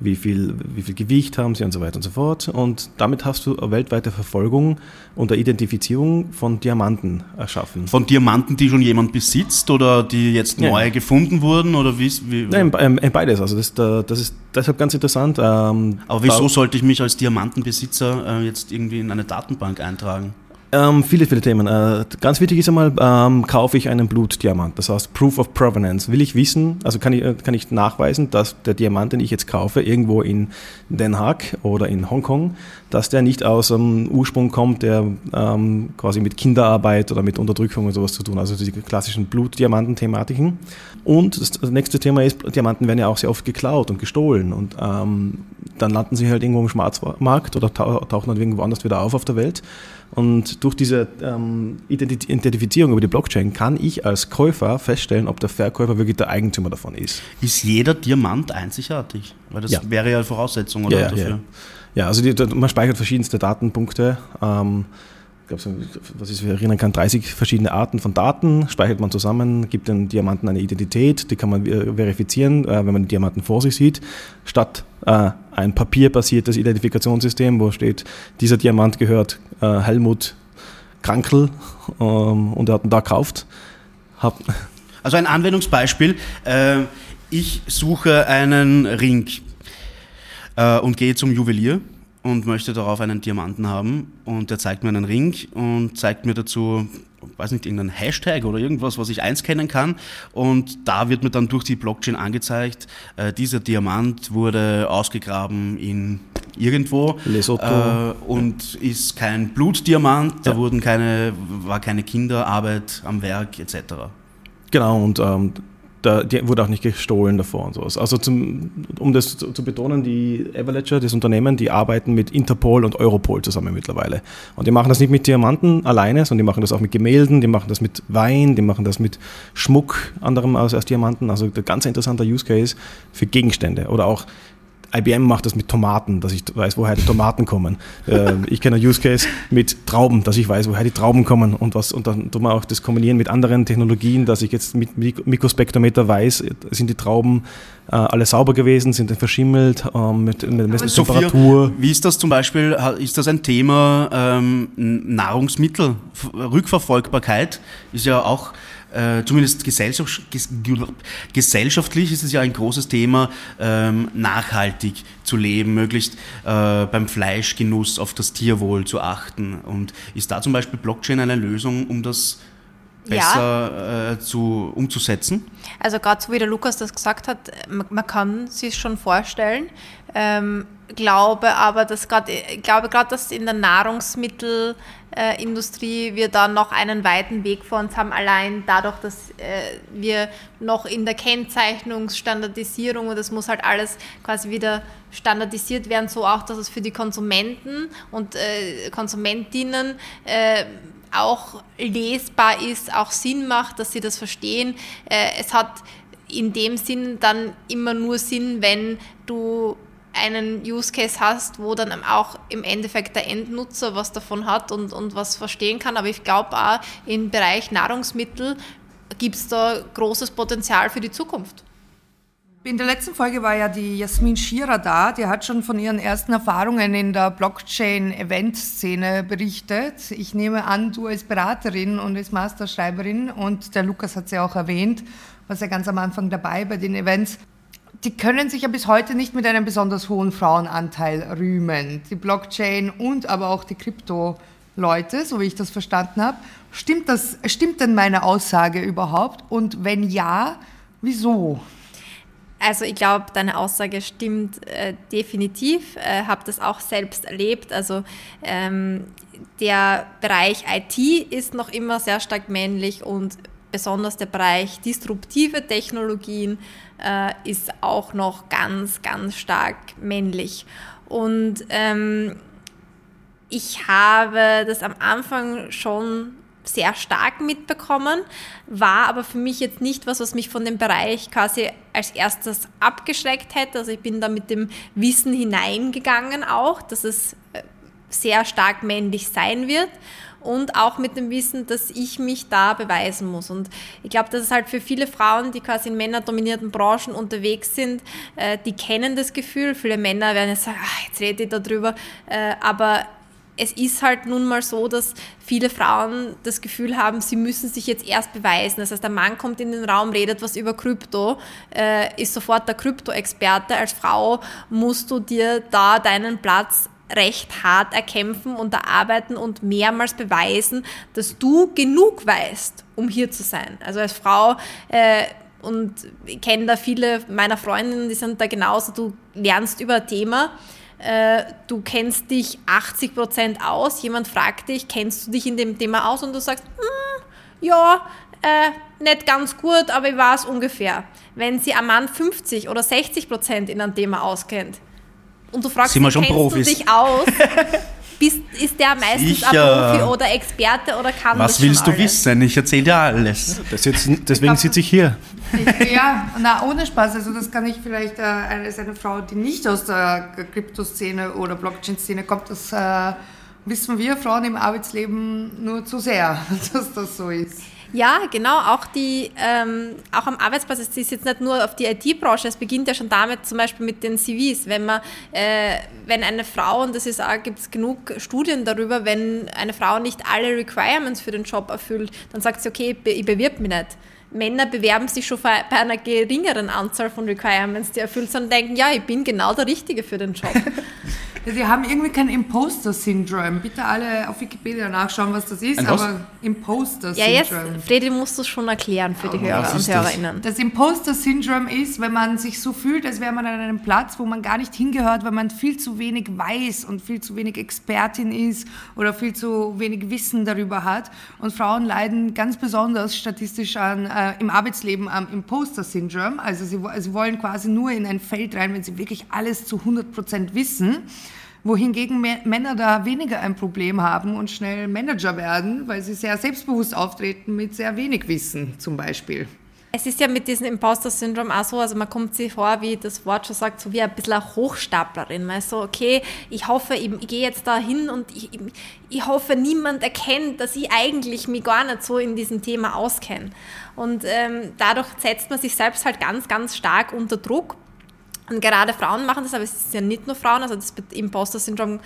wie viel, wie viel Gewicht haben sie und so weiter und so fort. Und damit hast du eine weltweite Verfolgung und eine Identifizierung von Diamanten erschaffen. Von Diamanten, die schon jemand besitzt oder die jetzt ja. neu gefunden wurden oder wie? wie Nein, beides. Also das, das ist deshalb ganz interessant. Ähm, Aber wieso sollte ich mich als Diamantenbesitzer äh, jetzt irgendwie in eine Datenbank eintragen? Ähm, viele, viele Themen. Äh, ganz wichtig ist einmal, ähm, kaufe ich einen Blutdiamant, das heißt Proof of Provenance. Will ich wissen, also kann ich, äh, kann ich nachweisen, dass der Diamant, den ich jetzt kaufe, irgendwo in Den Haag oder in Hongkong, dass der nicht aus einem Ursprung kommt, der ähm, quasi mit Kinderarbeit oder mit Unterdrückung und sowas zu tun, also die klassischen Blutdiamanten-Thematiken. Und das nächste Thema ist, Diamanten werden ja auch sehr oft geklaut und gestohlen und ähm, dann landen sie halt irgendwo im Schwarzmarkt oder tauchen dann irgendwo anders wieder auf auf der Welt. Und durch diese ähm, Identifizierung über die Blockchain kann ich als Käufer feststellen, ob der Verkäufer wirklich der Eigentümer davon ist. Ist jeder Diamant einzigartig? Weil das ja. wäre ja Voraussetzung oder, ja, dafür. Ja, ja also die, man speichert verschiedenste Datenpunkte. Ähm, ich glaube, was ich erinnern kann, 30 verschiedene Arten von Daten speichert man zusammen, gibt den Diamanten eine Identität, die kann man verifizieren, äh, wenn man den Diamanten vor sich sieht, statt äh, ein papierbasiertes Identifikationssystem, wo steht, dieser Diamant gehört äh, Helmut Krankel ähm, und er hat ihn da gekauft. Also ein Anwendungsbeispiel. ich suche einen Ring und gehe zum Juwelier und möchte darauf einen Diamanten haben. Und der zeigt mir einen Ring und zeigt mir dazu, weiß nicht, irgendeinen Hashtag oder irgendwas, was ich einscannen kann. Und da wird mir dann durch die Blockchain angezeigt, äh, dieser Diamant wurde ausgegraben in irgendwo äh, und ist kein Blutdiamant, da wurden keine, war keine Kinderarbeit am Werk etc. Genau und ähm, da, die wurde auch nicht gestohlen davor und sowas. Also zum, um das zu, zu, betonen, die Everledger, das Unternehmen, die arbeiten mit Interpol und Europol zusammen mittlerweile. Und die machen das nicht mit Diamanten alleine, sondern die machen das auch mit Gemälden, die machen das mit Wein, die machen das mit Schmuck, anderem als, als Diamanten. Also ein ganz interessanter Use Case für Gegenstände. Oder auch IBM macht das mit Tomaten, dass ich weiß, woher die Tomaten kommen. Äh, ich kenne einen Use Case mit Trauben, dass ich weiß, woher die Trauben kommen und was und dann tun wir auch das kombinieren mit anderen Technologien, dass ich jetzt mit Mikrospektrometer weiß, sind die Trauben äh, alle sauber gewesen, sind verschimmelt, äh, mit, mit, mit Temperatur. wie ist das zum Beispiel, ist das ein Thema ähm, Nahrungsmittel, Rückverfolgbarkeit ist ja auch äh, zumindest gesellschaft, gesellschaftlich ist es ja ein großes Thema, ähm, nachhaltig zu leben, möglichst äh, beim Fleischgenuss auf das Tierwohl zu achten. Und ist da zum Beispiel Blockchain eine Lösung, um das besser ja. äh, zu, umzusetzen? Also gerade so wie der Lukas das gesagt hat, man, man kann sich schon vorstellen. Ähm, glaube aber, dass gerade, glaube gerade, dass in der Nahrungsmittelindustrie wir da noch einen weiten Weg vor uns haben, allein dadurch, dass äh, wir noch in der Kennzeichnungsstandardisierung und das muss halt alles quasi wieder standardisiert werden, so auch, dass es für die Konsumenten und äh, Konsumentinnen äh, auch lesbar ist, auch Sinn macht, dass sie das verstehen. Äh, es hat in dem Sinn dann immer nur Sinn, wenn du einen Use Case hast, wo dann auch im Endeffekt der Endnutzer was davon hat und, und was verstehen kann. Aber ich glaube auch im Bereich Nahrungsmittel gibt es da großes Potenzial für die Zukunft. In der letzten Folge war ja die Jasmin Schierer da, die hat schon von ihren ersten Erfahrungen in der Blockchain-Event-Szene berichtet. Ich nehme an, du als Beraterin und als Masterschreiberin und der Lukas hat sie auch erwähnt, was ja ganz am Anfang dabei bei den Events die können sich ja bis heute nicht mit einem besonders hohen Frauenanteil rühmen. Die Blockchain und aber auch die Krypto-Leute, so wie ich das verstanden habe. Stimmt, das, stimmt denn meine Aussage überhaupt? Und wenn ja, wieso? Also ich glaube, deine Aussage stimmt äh, definitiv. Äh, habe das auch selbst erlebt. Also ähm, der Bereich IT ist noch immer sehr stark männlich und besonders der Bereich disruptive Technologien äh, ist auch noch ganz, ganz stark männlich. Und ähm, ich habe das am Anfang schon sehr stark mitbekommen, war aber für mich jetzt nicht was, was mich von dem Bereich quasi als erstes abgeschreckt hätte. Also ich bin da mit dem Wissen hineingegangen auch, dass es äh, sehr stark männlich sein wird und auch mit dem Wissen, dass ich mich da beweisen muss. Und ich glaube, das ist halt für viele Frauen, die quasi in männerdominierten Branchen unterwegs sind, äh, die kennen das Gefühl. Viele Männer werden jetzt sagen, ach, jetzt rede ich darüber, äh, aber es ist halt nun mal so, dass viele Frauen das Gefühl haben, sie müssen sich jetzt erst beweisen. Das heißt, der Mann kommt in den Raum, redet was über Krypto, äh, ist sofort der Krypto-Experte. Als Frau musst du dir da deinen Platz recht hart erkämpfen und erarbeiten und mehrmals beweisen, dass du genug weißt, um hier zu sein. Also als Frau äh, und ich kenne da viele meiner Freundinnen, die sind da genauso, du lernst über ein Thema, äh, du kennst dich 80 Prozent aus, jemand fragt dich, kennst du dich in dem Thema aus und du sagst, hm, ja, äh, nicht ganz gut, aber ich weiß ungefähr. Wenn sie ein Mann 50 oder 60 Prozent in einem Thema auskennt, und du fragst, Sind wir schon kennst Profis? du dich aus? Bist, ist der meistens Sicher. ein Profi oder Experte oder kann Was das willst du alles? wissen? Ich erzähle dir alles. Jetzt, deswegen sitze ich hier. Ich, ja, na, ohne Spaß. Also das kann ich vielleicht äh, als eine Frau, die nicht aus der Kryptoszene oder Blockchain-Szene kommt, das äh, wissen wir Frauen im Arbeitsleben nur zu sehr, dass das so ist. Ja, genau. Auch, die, ähm, auch am Arbeitsplatz, es ist jetzt nicht nur auf die IT-Branche, es beginnt ja schon damit, zum Beispiel mit den CVs. Wenn, man, äh, wenn eine Frau, und das ist gibt es genug Studien darüber, wenn eine Frau nicht alle Requirements für den Job erfüllt, dann sagt sie, okay, ich bewirb mich nicht. Männer bewerben sich schon bei einer geringeren Anzahl von Requirements, die erfüllt sind und denken, ja, ich bin genau der Richtige für den Job. Sie haben irgendwie kein Imposter-Syndrom. Bitte alle auf Wikipedia nachschauen, was das ist. Ein was? aber Imposter-Syndrom. Ja, jetzt, Fredi, musst du es schon erklären für die Hörer und ist das? Hörerinnen. Das Imposter-Syndrom ist, wenn man sich so fühlt, als wäre man an einem Platz, wo man gar nicht hingehört, weil man viel zu wenig weiß und viel zu wenig Expertin ist oder viel zu wenig Wissen darüber hat. Und Frauen leiden ganz besonders statistisch an, äh, im Arbeitsleben am Imposter-Syndrom. Also sie, sie wollen quasi nur in ein Feld rein, wenn sie wirklich alles zu 100% wissen. Wohingegen Mä- Männer da weniger ein Problem haben und schnell Manager werden, weil sie sehr selbstbewusst auftreten mit sehr wenig Wissen zum Beispiel. Es ist ja mit diesem Imposter-Syndrom auch so, also man kommt sich vor, wie das Wort schon sagt, so wie ein bisschen eine Hochstaplerin. Man ist so, okay, ich hoffe, ich, ich gehe jetzt da hin und ich, ich, ich hoffe, niemand erkennt, dass ich eigentlich mich gar nicht so in diesem Thema auskenne. Und ähm, dadurch setzt man sich selbst halt ganz, ganz stark unter Druck. Und gerade Frauen machen das, aber es ist ja nicht nur Frauen, also das Imposter-Syndrom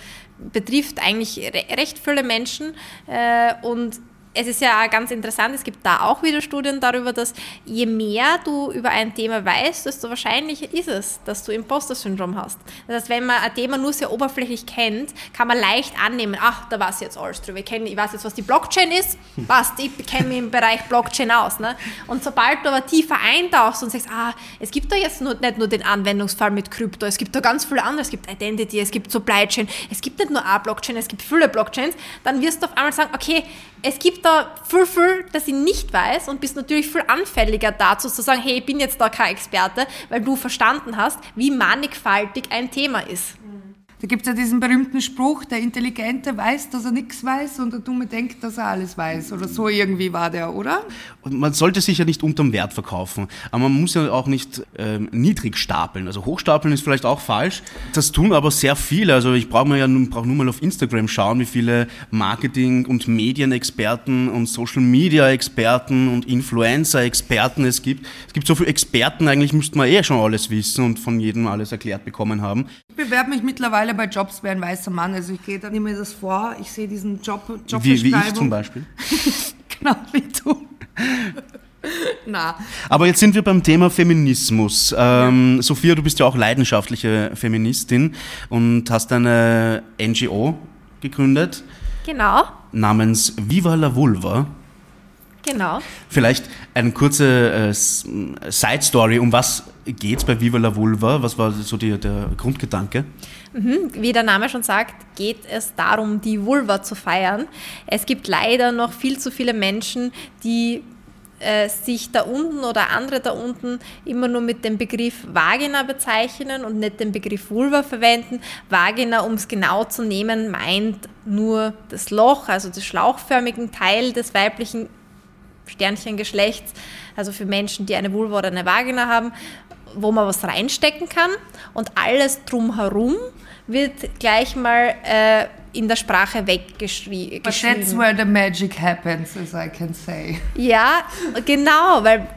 betrifft eigentlich re recht viele Menschen. Äh, und es ist ja ganz interessant, es gibt da auch wieder Studien darüber, dass je mehr du über ein Thema weißt, desto wahrscheinlicher ist es, dass du Imposter-Syndrom hast. Das heißt, wenn man ein Thema nur sehr oberflächlich kennt, kann man leicht annehmen, ach, da weiß ich jetzt alles drüber. Ich, kenn, ich weiß jetzt, was die Blockchain ist, passt, ich kenne mich im Bereich Blockchain aus. Ne? Und sobald du aber tiefer eintauchst und sagst, ah, es gibt da jetzt nur, nicht nur den Anwendungsfall mit Krypto, es gibt da ganz viele andere, es gibt Identity, es gibt Supply Chain, es gibt nicht nur eine Blockchain, es gibt viele Blockchains, dann wirst du auf einmal sagen, okay, es gibt da viel, viel, das ich nicht weiß und bist natürlich viel anfälliger dazu zu sagen, hey, ich bin jetzt da kein Experte, weil du verstanden hast, wie mannigfaltig ein Thema ist. Da gibt es ja diesen berühmten Spruch, der Intelligente weiß, dass er nichts weiß und der Dumme denkt, dass er alles weiß. Oder so irgendwie war der, oder? Man sollte sich ja nicht unterm Wert verkaufen, aber man muss ja auch nicht ähm, niedrig stapeln. Also hochstapeln ist vielleicht auch falsch. Das tun aber sehr viele. Also ich brauche ja nun, brauch nur mal auf Instagram schauen, wie viele Marketing- und Medienexperten und Social-Media-Experten und Influencer-Experten es gibt. Es gibt so viele Experten, eigentlich müsste man eh schon alles wissen und von jedem alles erklärt bekommen haben. Ich bewerbe mich mittlerweile bei Jobs wie ein weißer Mann. Also ich gehe da, nehme mir das vor, ich sehe diesen Job, Wie, Jobbeschreibung. wie ich zum Beispiel. Genau, wie du. Na, Aber jetzt sind wir beim Thema Feminismus. Ähm, Sophia, du bist ja auch leidenschaftliche Feministin und hast eine NGO gegründet Genau, namens Viva la Vulva. Genau. Vielleicht eine kurze äh, S- Side Story. Um was geht's bei Viva la Vulva? Was war so die, der Grundgedanke? Wie der Name schon sagt, geht es darum, die Vulva zu feiern. Es gibt leider noch viel zu viele Menschen, die äh, sich da unten oder andere da unten immer nur mit dem Begriff Vagina bezeichnen und nicht den Begriff Vulva verwenden. Vagina, um es genau zu nehmen, meint nur das Loch, also den schlauchförmigen Teil des weiblichen Sternchengeschlechts, also für Menschen, die eine Vulva oder eine Vagina haben, wo man was reinstecken kann. Und alles drumherum wird gleich mal äh, in der Sprache weggeschrieben. but that's where the magic happens, as I can say. Ja, genau, weil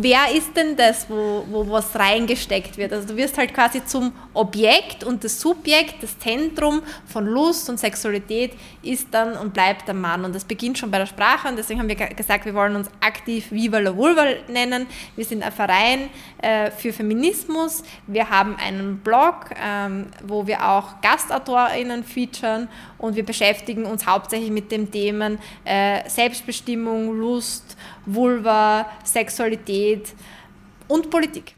wer ist denn das, wo, wo was reingesteckt wird? Also du wirst halt quasi zum Objekt und das Subjekt, das Zentrum von Lust und Sexualität ist dann und bleibt der Mann. Und das beginnt schon bei der Sprache und deswegen haben wir ge- gesagt, wir wollen uns aktiv Viva la Vulva nennen. Wir sind ein Verein äh, für Feminismus. Wir haben einen Blog, ähm, wo wir auch GastautorInnen featuren und wir beschäftigen uns hauptsächlich mit den Themen äh, Selbstbestimmung, Lust, Vulva, Sexualität und Politik.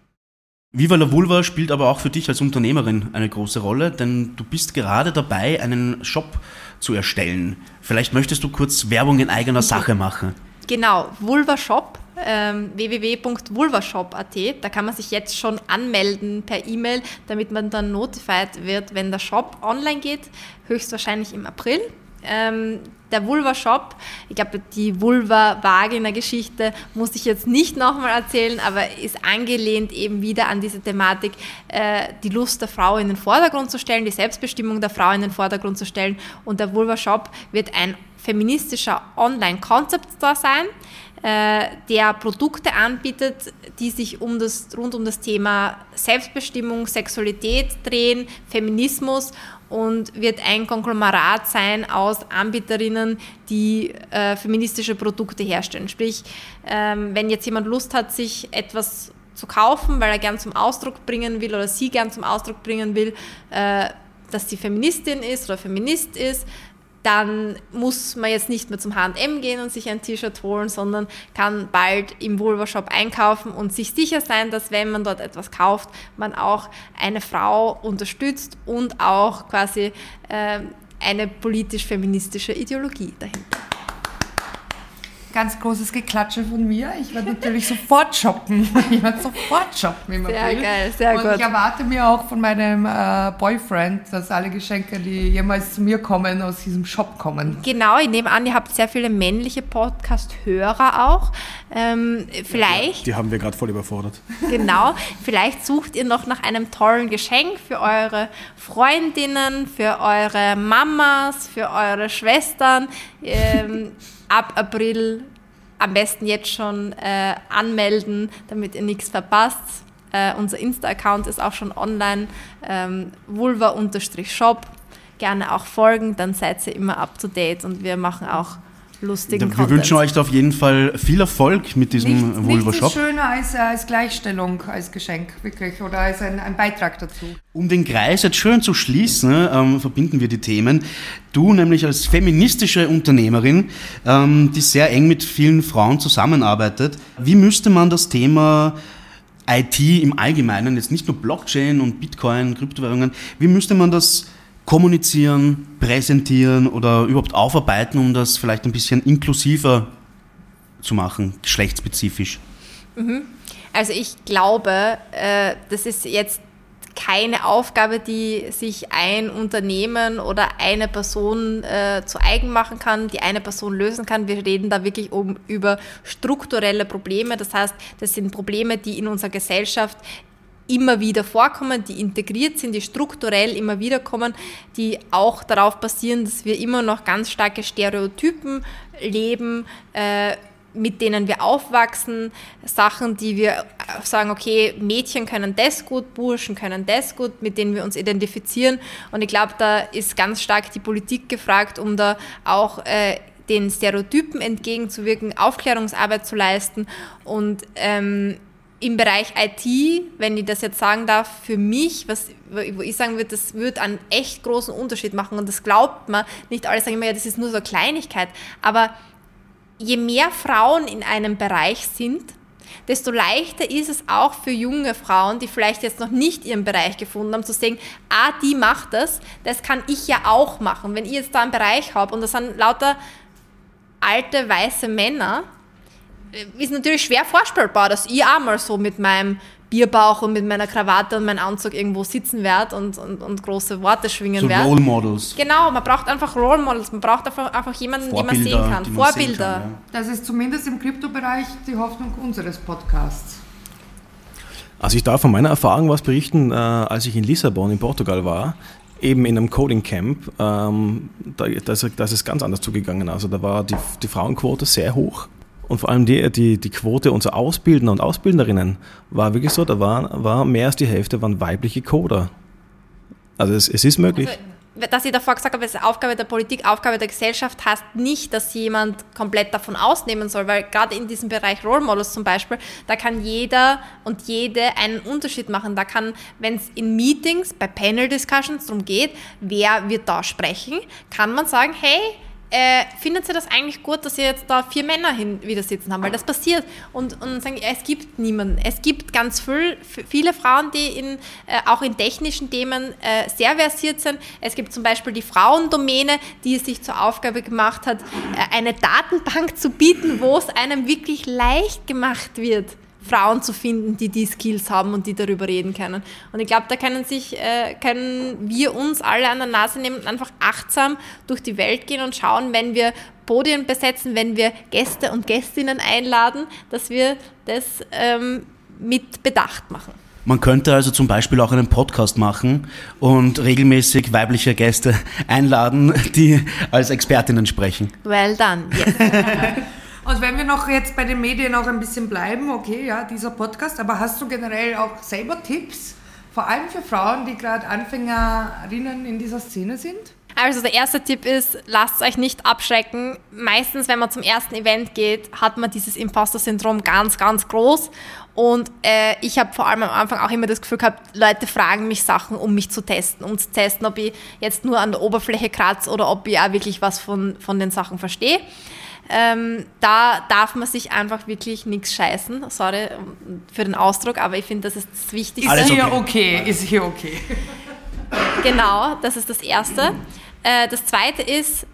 Viva la Vulva spielt aber auch für dich als Unternehmerin eine große Rolle, denn du bist gerade dabei, einen Shop zu erstellen. Vielleicht möchtest du kurz Werbung in eigener Sache machen. Genau, Vulva Shop, ähm, www.vulvashop.at. Da kann man sich jetzt schon anmelden per E-Mail, damit man dann notified wird, wenn der Shop online geht, höchstwahrscheinlich im April. Ähm, der Vulva-Shop, ich glaube, die Vulva-Vagina-Geschichte muss ich jetzt nicht nochmal erzählen, aber ist angelehnt eben wieder an diese Thematik, äh, die Lust der Frau in den Vordergrund zu stellen, die Selbstbestimmung der Frau in den Vordergrund zu stellen. Und der Vulva-Shop wird ein feministischer Online-Concept-Store sein, äh, der Produkte anbietet, die sich um das, rund um das Thema Selbstbestimmung, Sexualität drehen, Feminismus und wird ein Konglomerat sein aus Anbieterinnen, die äh, feministische Produkte herstellen. Sprich, ähm, wenn jetzt jemand Lust hat, sich etwas zu kaufen, weil er gern zum Ausdruck bringen will oder sie gern zum Ausdruck bringen will, äh, dass sie Feministin ist oder Feminist ist, dann muss man jetzt nicht mehr zum H&M gehen und sich ein T-Shirt holen, sondern kann bald im Vulva-Shop einkaufen und sich sicher sein, dass wenn man dort etwas kauft, man auch eine Frau unterstützt und auch quasi äh, eine politisch-feministische Ideologie dahinter ganz großes Geklatsche von mir. Ich werde natürlich sofort shoppen. Ich werde sofort shoppen im Sehr April. geil, sehr Und gut. ich erwarte mir auch von meinem äh, Boyfriend, dass alle Geschenke, die jemals zu mir kommen, aus diesem Shop kommen. Genau, ich nehme an, ihr habt sehr viele männliche Podcast-Hörer auch. Ähm, vielleicht. Ja, die haben wir gerade voll überfordert. Genau, vielleicht sucht ihr noch nach einem tollen Geschenk für eure Freundinnen, für eure Mamas, für eure Schwestern. Ähm, ab April am besten jetzt schon äh, anmelden, damit ihr nichts verpasst. Äh, unser Insta-Account ist auch schon online, ähm, vulva-shop. Gerne auch folgen, dann seid ihr immer up to date und wir machen auch lustigen Wir Content. wünschen euch da auf jeden Fall viel Erfolg mit diesem Nichts, Vulva Shop. Nichts ist schöner als, als Gleichstellung, als Geschenk, wirklich, oder als ein, ein Beitrag dazu. Um den Kreis jetzt schön zu schließen, ähm, verbinden wir die Themen. Du nämlich als feministische Unternehmerin, ähm, die sehr eng mit vielen Frauen zusammenarbeitet, wie müsste man das Thema IT im Allgemeinen, jetzt nicht nur Blockchain und Bitcoin, Kryptowährungen, wie müsste man das kommunizieren, präsentieren oder überhaupt aufarbeiten, um das vielleicht ein bisschen inklusiver zu machen, geschlechtsspezifisch? Mhm. Also ich glaube, äh, das ist jetzt keine Aufgabe, die sich ein Unternehmen oder eine Person äh, zu eigen machen kann, die eine Person lösen kann. Wir reden da wirklich um, über strukturelle Probleme. Das heißt, das sind Probleme, die in unserer Gesellschaft immer wieder vorkommen, die integriert sind, die strukturell immer wieder kommen, die auch darauf basieren, dass wir immer noch ganz starke Stereotypen leben, äh, mit denen wir aufwachsen, Sachen, die wir sagen, okay, Mädchen können das gut, Burschen können das gut, mit denen wir uns identifizieren. Und ich glaube, da ist ganz stark die Politik gefragt, um da auch äh, den Stereotypen entgegenzuwirken, Aufklärungsarbeit zu leisten und ähm, im Bereich IT, wenn ich das jetzt sagen darf, für mich, was, wo ich sagen würde, das wird einen echt großen Unterschied machen und das glaubt man. Nicht alle sagen immer, ja, das ist nur so eine Kleinigkeit. Aber je mehr Frauen in einem Bereich sind, desto leichter ist es auch für junge Frauen, die vielleicht jetzt noch nicht ihren Bereich gefunden haben, zu sehen, ah, die macht das, das kann ich ja auch machen. Wenn ich jetzt da einen Bereich habe und das sind lauter alte weiße Männer, ist natürlich schwer vorstellbar, dass ich auch mal so mit meinem Bierbauch und mit meiner Krawatte und meinem Anzug irgendwo sitzen werde und, und, und große Worte schwingen so werde. Role Models. Genau, man braucht einfach Role Models, man braucht einfach, einfach jemanden, den man sehen kann. Vorbilder. Sehen kann, ja. Das ist zumindest im Kryptobereich die Hoffnung unseres Podcasts. Also ich darf von meiner Erfahrung was berichten, äh, als ich in Lissabon in Portugal war, eben in einem Coding Camp, ähm, da, da, ist, da ist es ganz anders zugegangen. Also da war die, die Frauenquote sehr hoch und vor allem die, die, die Quote unserer Ausbildner und Ausbilderinnen war wirklich so, da war, war mehr als die Hälfte waren weibliche Coder. Also es, es ist möglich. Also, dass ich davor gesagt habe, es ist Aufgabe der Politik, Aufgabe der Gesellschaft, heißt nicht, dass jemand komplett davon ausnehmen soll, weil gerade in diesem Bereich Role Models zum Beispiel, da kann jeder und jede einen Unterschied machen. Da kann, wenn es in Meetings, bei Panel Discussions darum geht, wer wird da sprechen, kann man sagen, hey, äh, findet ihr das eigentlich gut, dass ihr jetzt da vier Männer hin wieder sitzen haben? Weil das passiert. Und, und sagen, es gibt niemanden. Es gibt ganz viel, viele Frauen, die in, äh, auch in technischen Themen äh, sehr versiert sind. Es gibt zum Beispiel die Frauendomäne, die es sich zur Aufgabe gemacht hat, äh, eine Datenbank zu bieten, wo es einem wirklich leicht gemacht wird Frauen zu finden, die die Skills haben und die darüber reden können. Und ich glaube, da können sich, äh, können wir uns alle an der Nase nehmen und einfach achtsam durch die Welt gehen und schauen, wenn wir Podien besetzen, wenn wir Gäste und Gästinnen einladen, dass wir das ähm, mit Bedacht machen. Man könnte also zum Beispiel auch einen Podcast machen und regelmäßig weibliche Gäste einladen, die als Expertinnen sprechen. Well done. Yes. Und wenn wir noch jetzt bei den Medien auch ein bisschen bleiben, okay, ja, dieser Podcast, aber hast du generell auch selber Tipps, vor allem für Frauen, die gerade Anfängerinnen in dieser Szene sind? Also der erste Tipp ist, lasst euch nicht abschrecken. Meistens, wenn man zum ersten Event geht, hat man dieses Imposter-Syndrom ganz, ganz groß Und äh, ich habe vor allem am Anfang auch immer das Gefühl gehabt, Leute fragen mich Sachen, um mich zu testen, um zu testen, ob ich jetzt nur an der Oberfläche kratze oder ob ich auch wirklich was von, von den Sachen verstehe. Ähm, da darf man sich einfach wirklich nichts scheißen. Sorry für den Ausdruck, aber ich finde, das ist das Wichtigste. Ist hier okay, ist hier okay. Genau, das ist das Erste. Äh, das Zweite ist,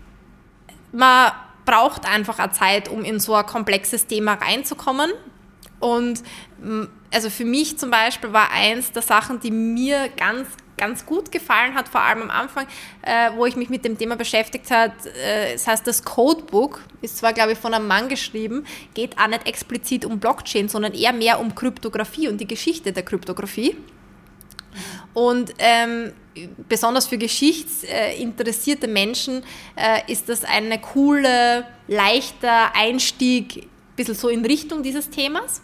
man braucht einfach eine Zeit, um in so ein komplexes Thema reinzukommen. Und also für mich zum Beispiel war eins der Sachen, die mir ganz, ganz gut gefallen hat, vor allem am Anfang, äh, wo ich mich mit dem Thema beschäftigt habe. Äh, das heißt, das Codebook ist zwar, glaube ich, von einem Mann geschrieben, geht auch nicht explizit um Blockchain, sondern eher mehr um Kryptographie und die Geschichte der Kryptographie. Und ähm, besonders für geschichtsinteressierte Menschen äh, ist das eine coole, leichter Einstieg, ein bisschen so in Richtung dieses Themas.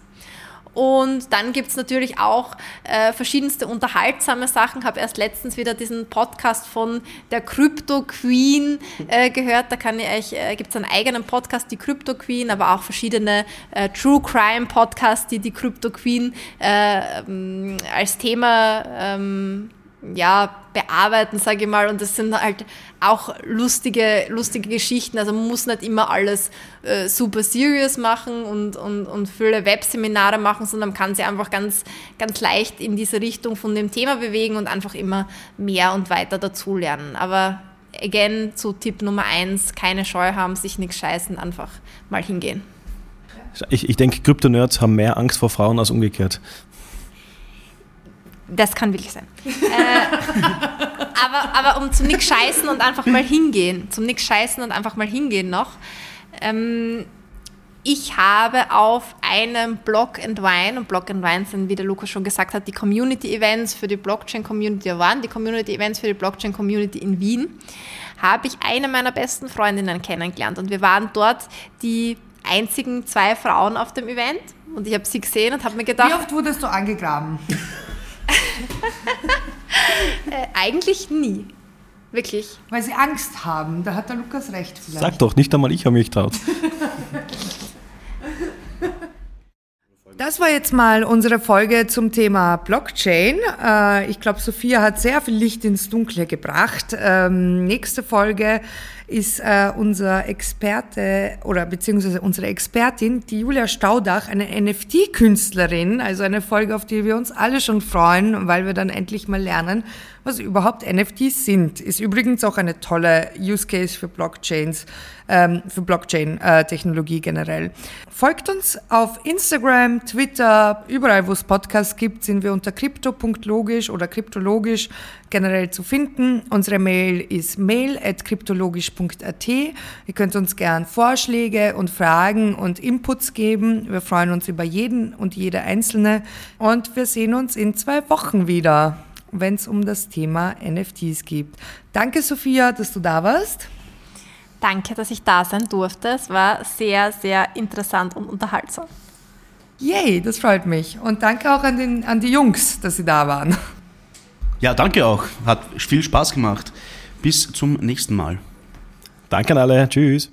Und dann gibt es natürlich auch äh, verschiedenste unterhaltsame Sachen. Ich habe erst letztens wieder diesen Podcast von der Crypto Queen äh, gehört. Da kann ich euch, äh, gibt es einen eigenen Podcast, die Crypto Queen, aber auch verschiedene äh, True Crime Podcasts, die die Crypto Queen äh, ähm, als Thema ähm, ja, bearbeiten, sage ich mal. Und das sind halt auch lustige, lustige Geschichten. Also man muss nicht immer alles äh, super serious machen und, und, und viele Webseminare machen, sondern man kann sich einfach ganz, ganz leicht in diese Richtung von dem Thema bewegen und einfach immer mehr und weiter dazulernen. Aber again, zu Tipp Nummer eins, keine Scheu haben, sich nichts scheißen, einfach mal hingehen. Ich, ich denke, Krypto-Nerds haben mehr Angst vor Frauen als umgekehrt. Das kann wirklich sein. äh, aber, aber um zum Nix scheißen und einfach mal hingehen, zum Nix scheißen und einfach mal hingehen noch. Ähm, ich habe auf einem Block and Wine, und Block and Wine sind, wie der Lukas schon gesagt hat, die Community-Events für die Blockchain-Community waren, die Community-Events für die Blockchain-Community in Wien, habe ich eine meiner besten Freundinnen kennengelernt. Und wir waren dort die einzigen zwei Frauen auf dem Event. Und ich habe sie gesehen und habe mir gedacht... Wie oft wurdest du angegraben? äh, eigentlich nie. Wirklich. Weil sie Angst haben. Da hat der Lukas recht vielleicht. Sag doch, nicht einmal ich habe mich traut. Das war jetzt mal unsere Folge zum Thema Blockchain. Äh, ich glaube, Sophia hat sehr viel Licht ins Dunkle gebracht. Ähm, nächste Folge ist äh, unser Experte oder beziehungsweise unsere Expertin, die Julia Staudach, eine NFT-Künstlerin, also eine Folge, auf die wir uns alle schon freuen, weil wir dann endlich mal lernen, was überhaupt NFTs sind. Ist übrigens auch eine tolle Use Case für Blockchains, ähm, für Blockchain-Technologie generell. Folgt uns auf Instagram, Twitter, überall, wo es Podcasts gibt, sind wir unter crypto.logisch oder kryptologisch generell zu finden. Unsere Mail ist mail at kryptologisch.at. Ihr könnt uns gern Vorschläge und Fragen und Inputs geben. Wir freuen uns über jeden und jede Einzelne und wir sehen uns in zwei Wochen wieder, wenn es um das Thema NFTs geht. Danke, Sophia, dass du da warst. Danke, dass ich da sein durfte. Es war sehr, sehr interessant und unterhaltsam. Yay, das freut mich. Und danke auch an, den, an die Jungs, dass sie da waren. Ja, danke auch. Hat viel Spaß gemacht. Bis zum nächsten Mal. Danke an alle. Tschüss.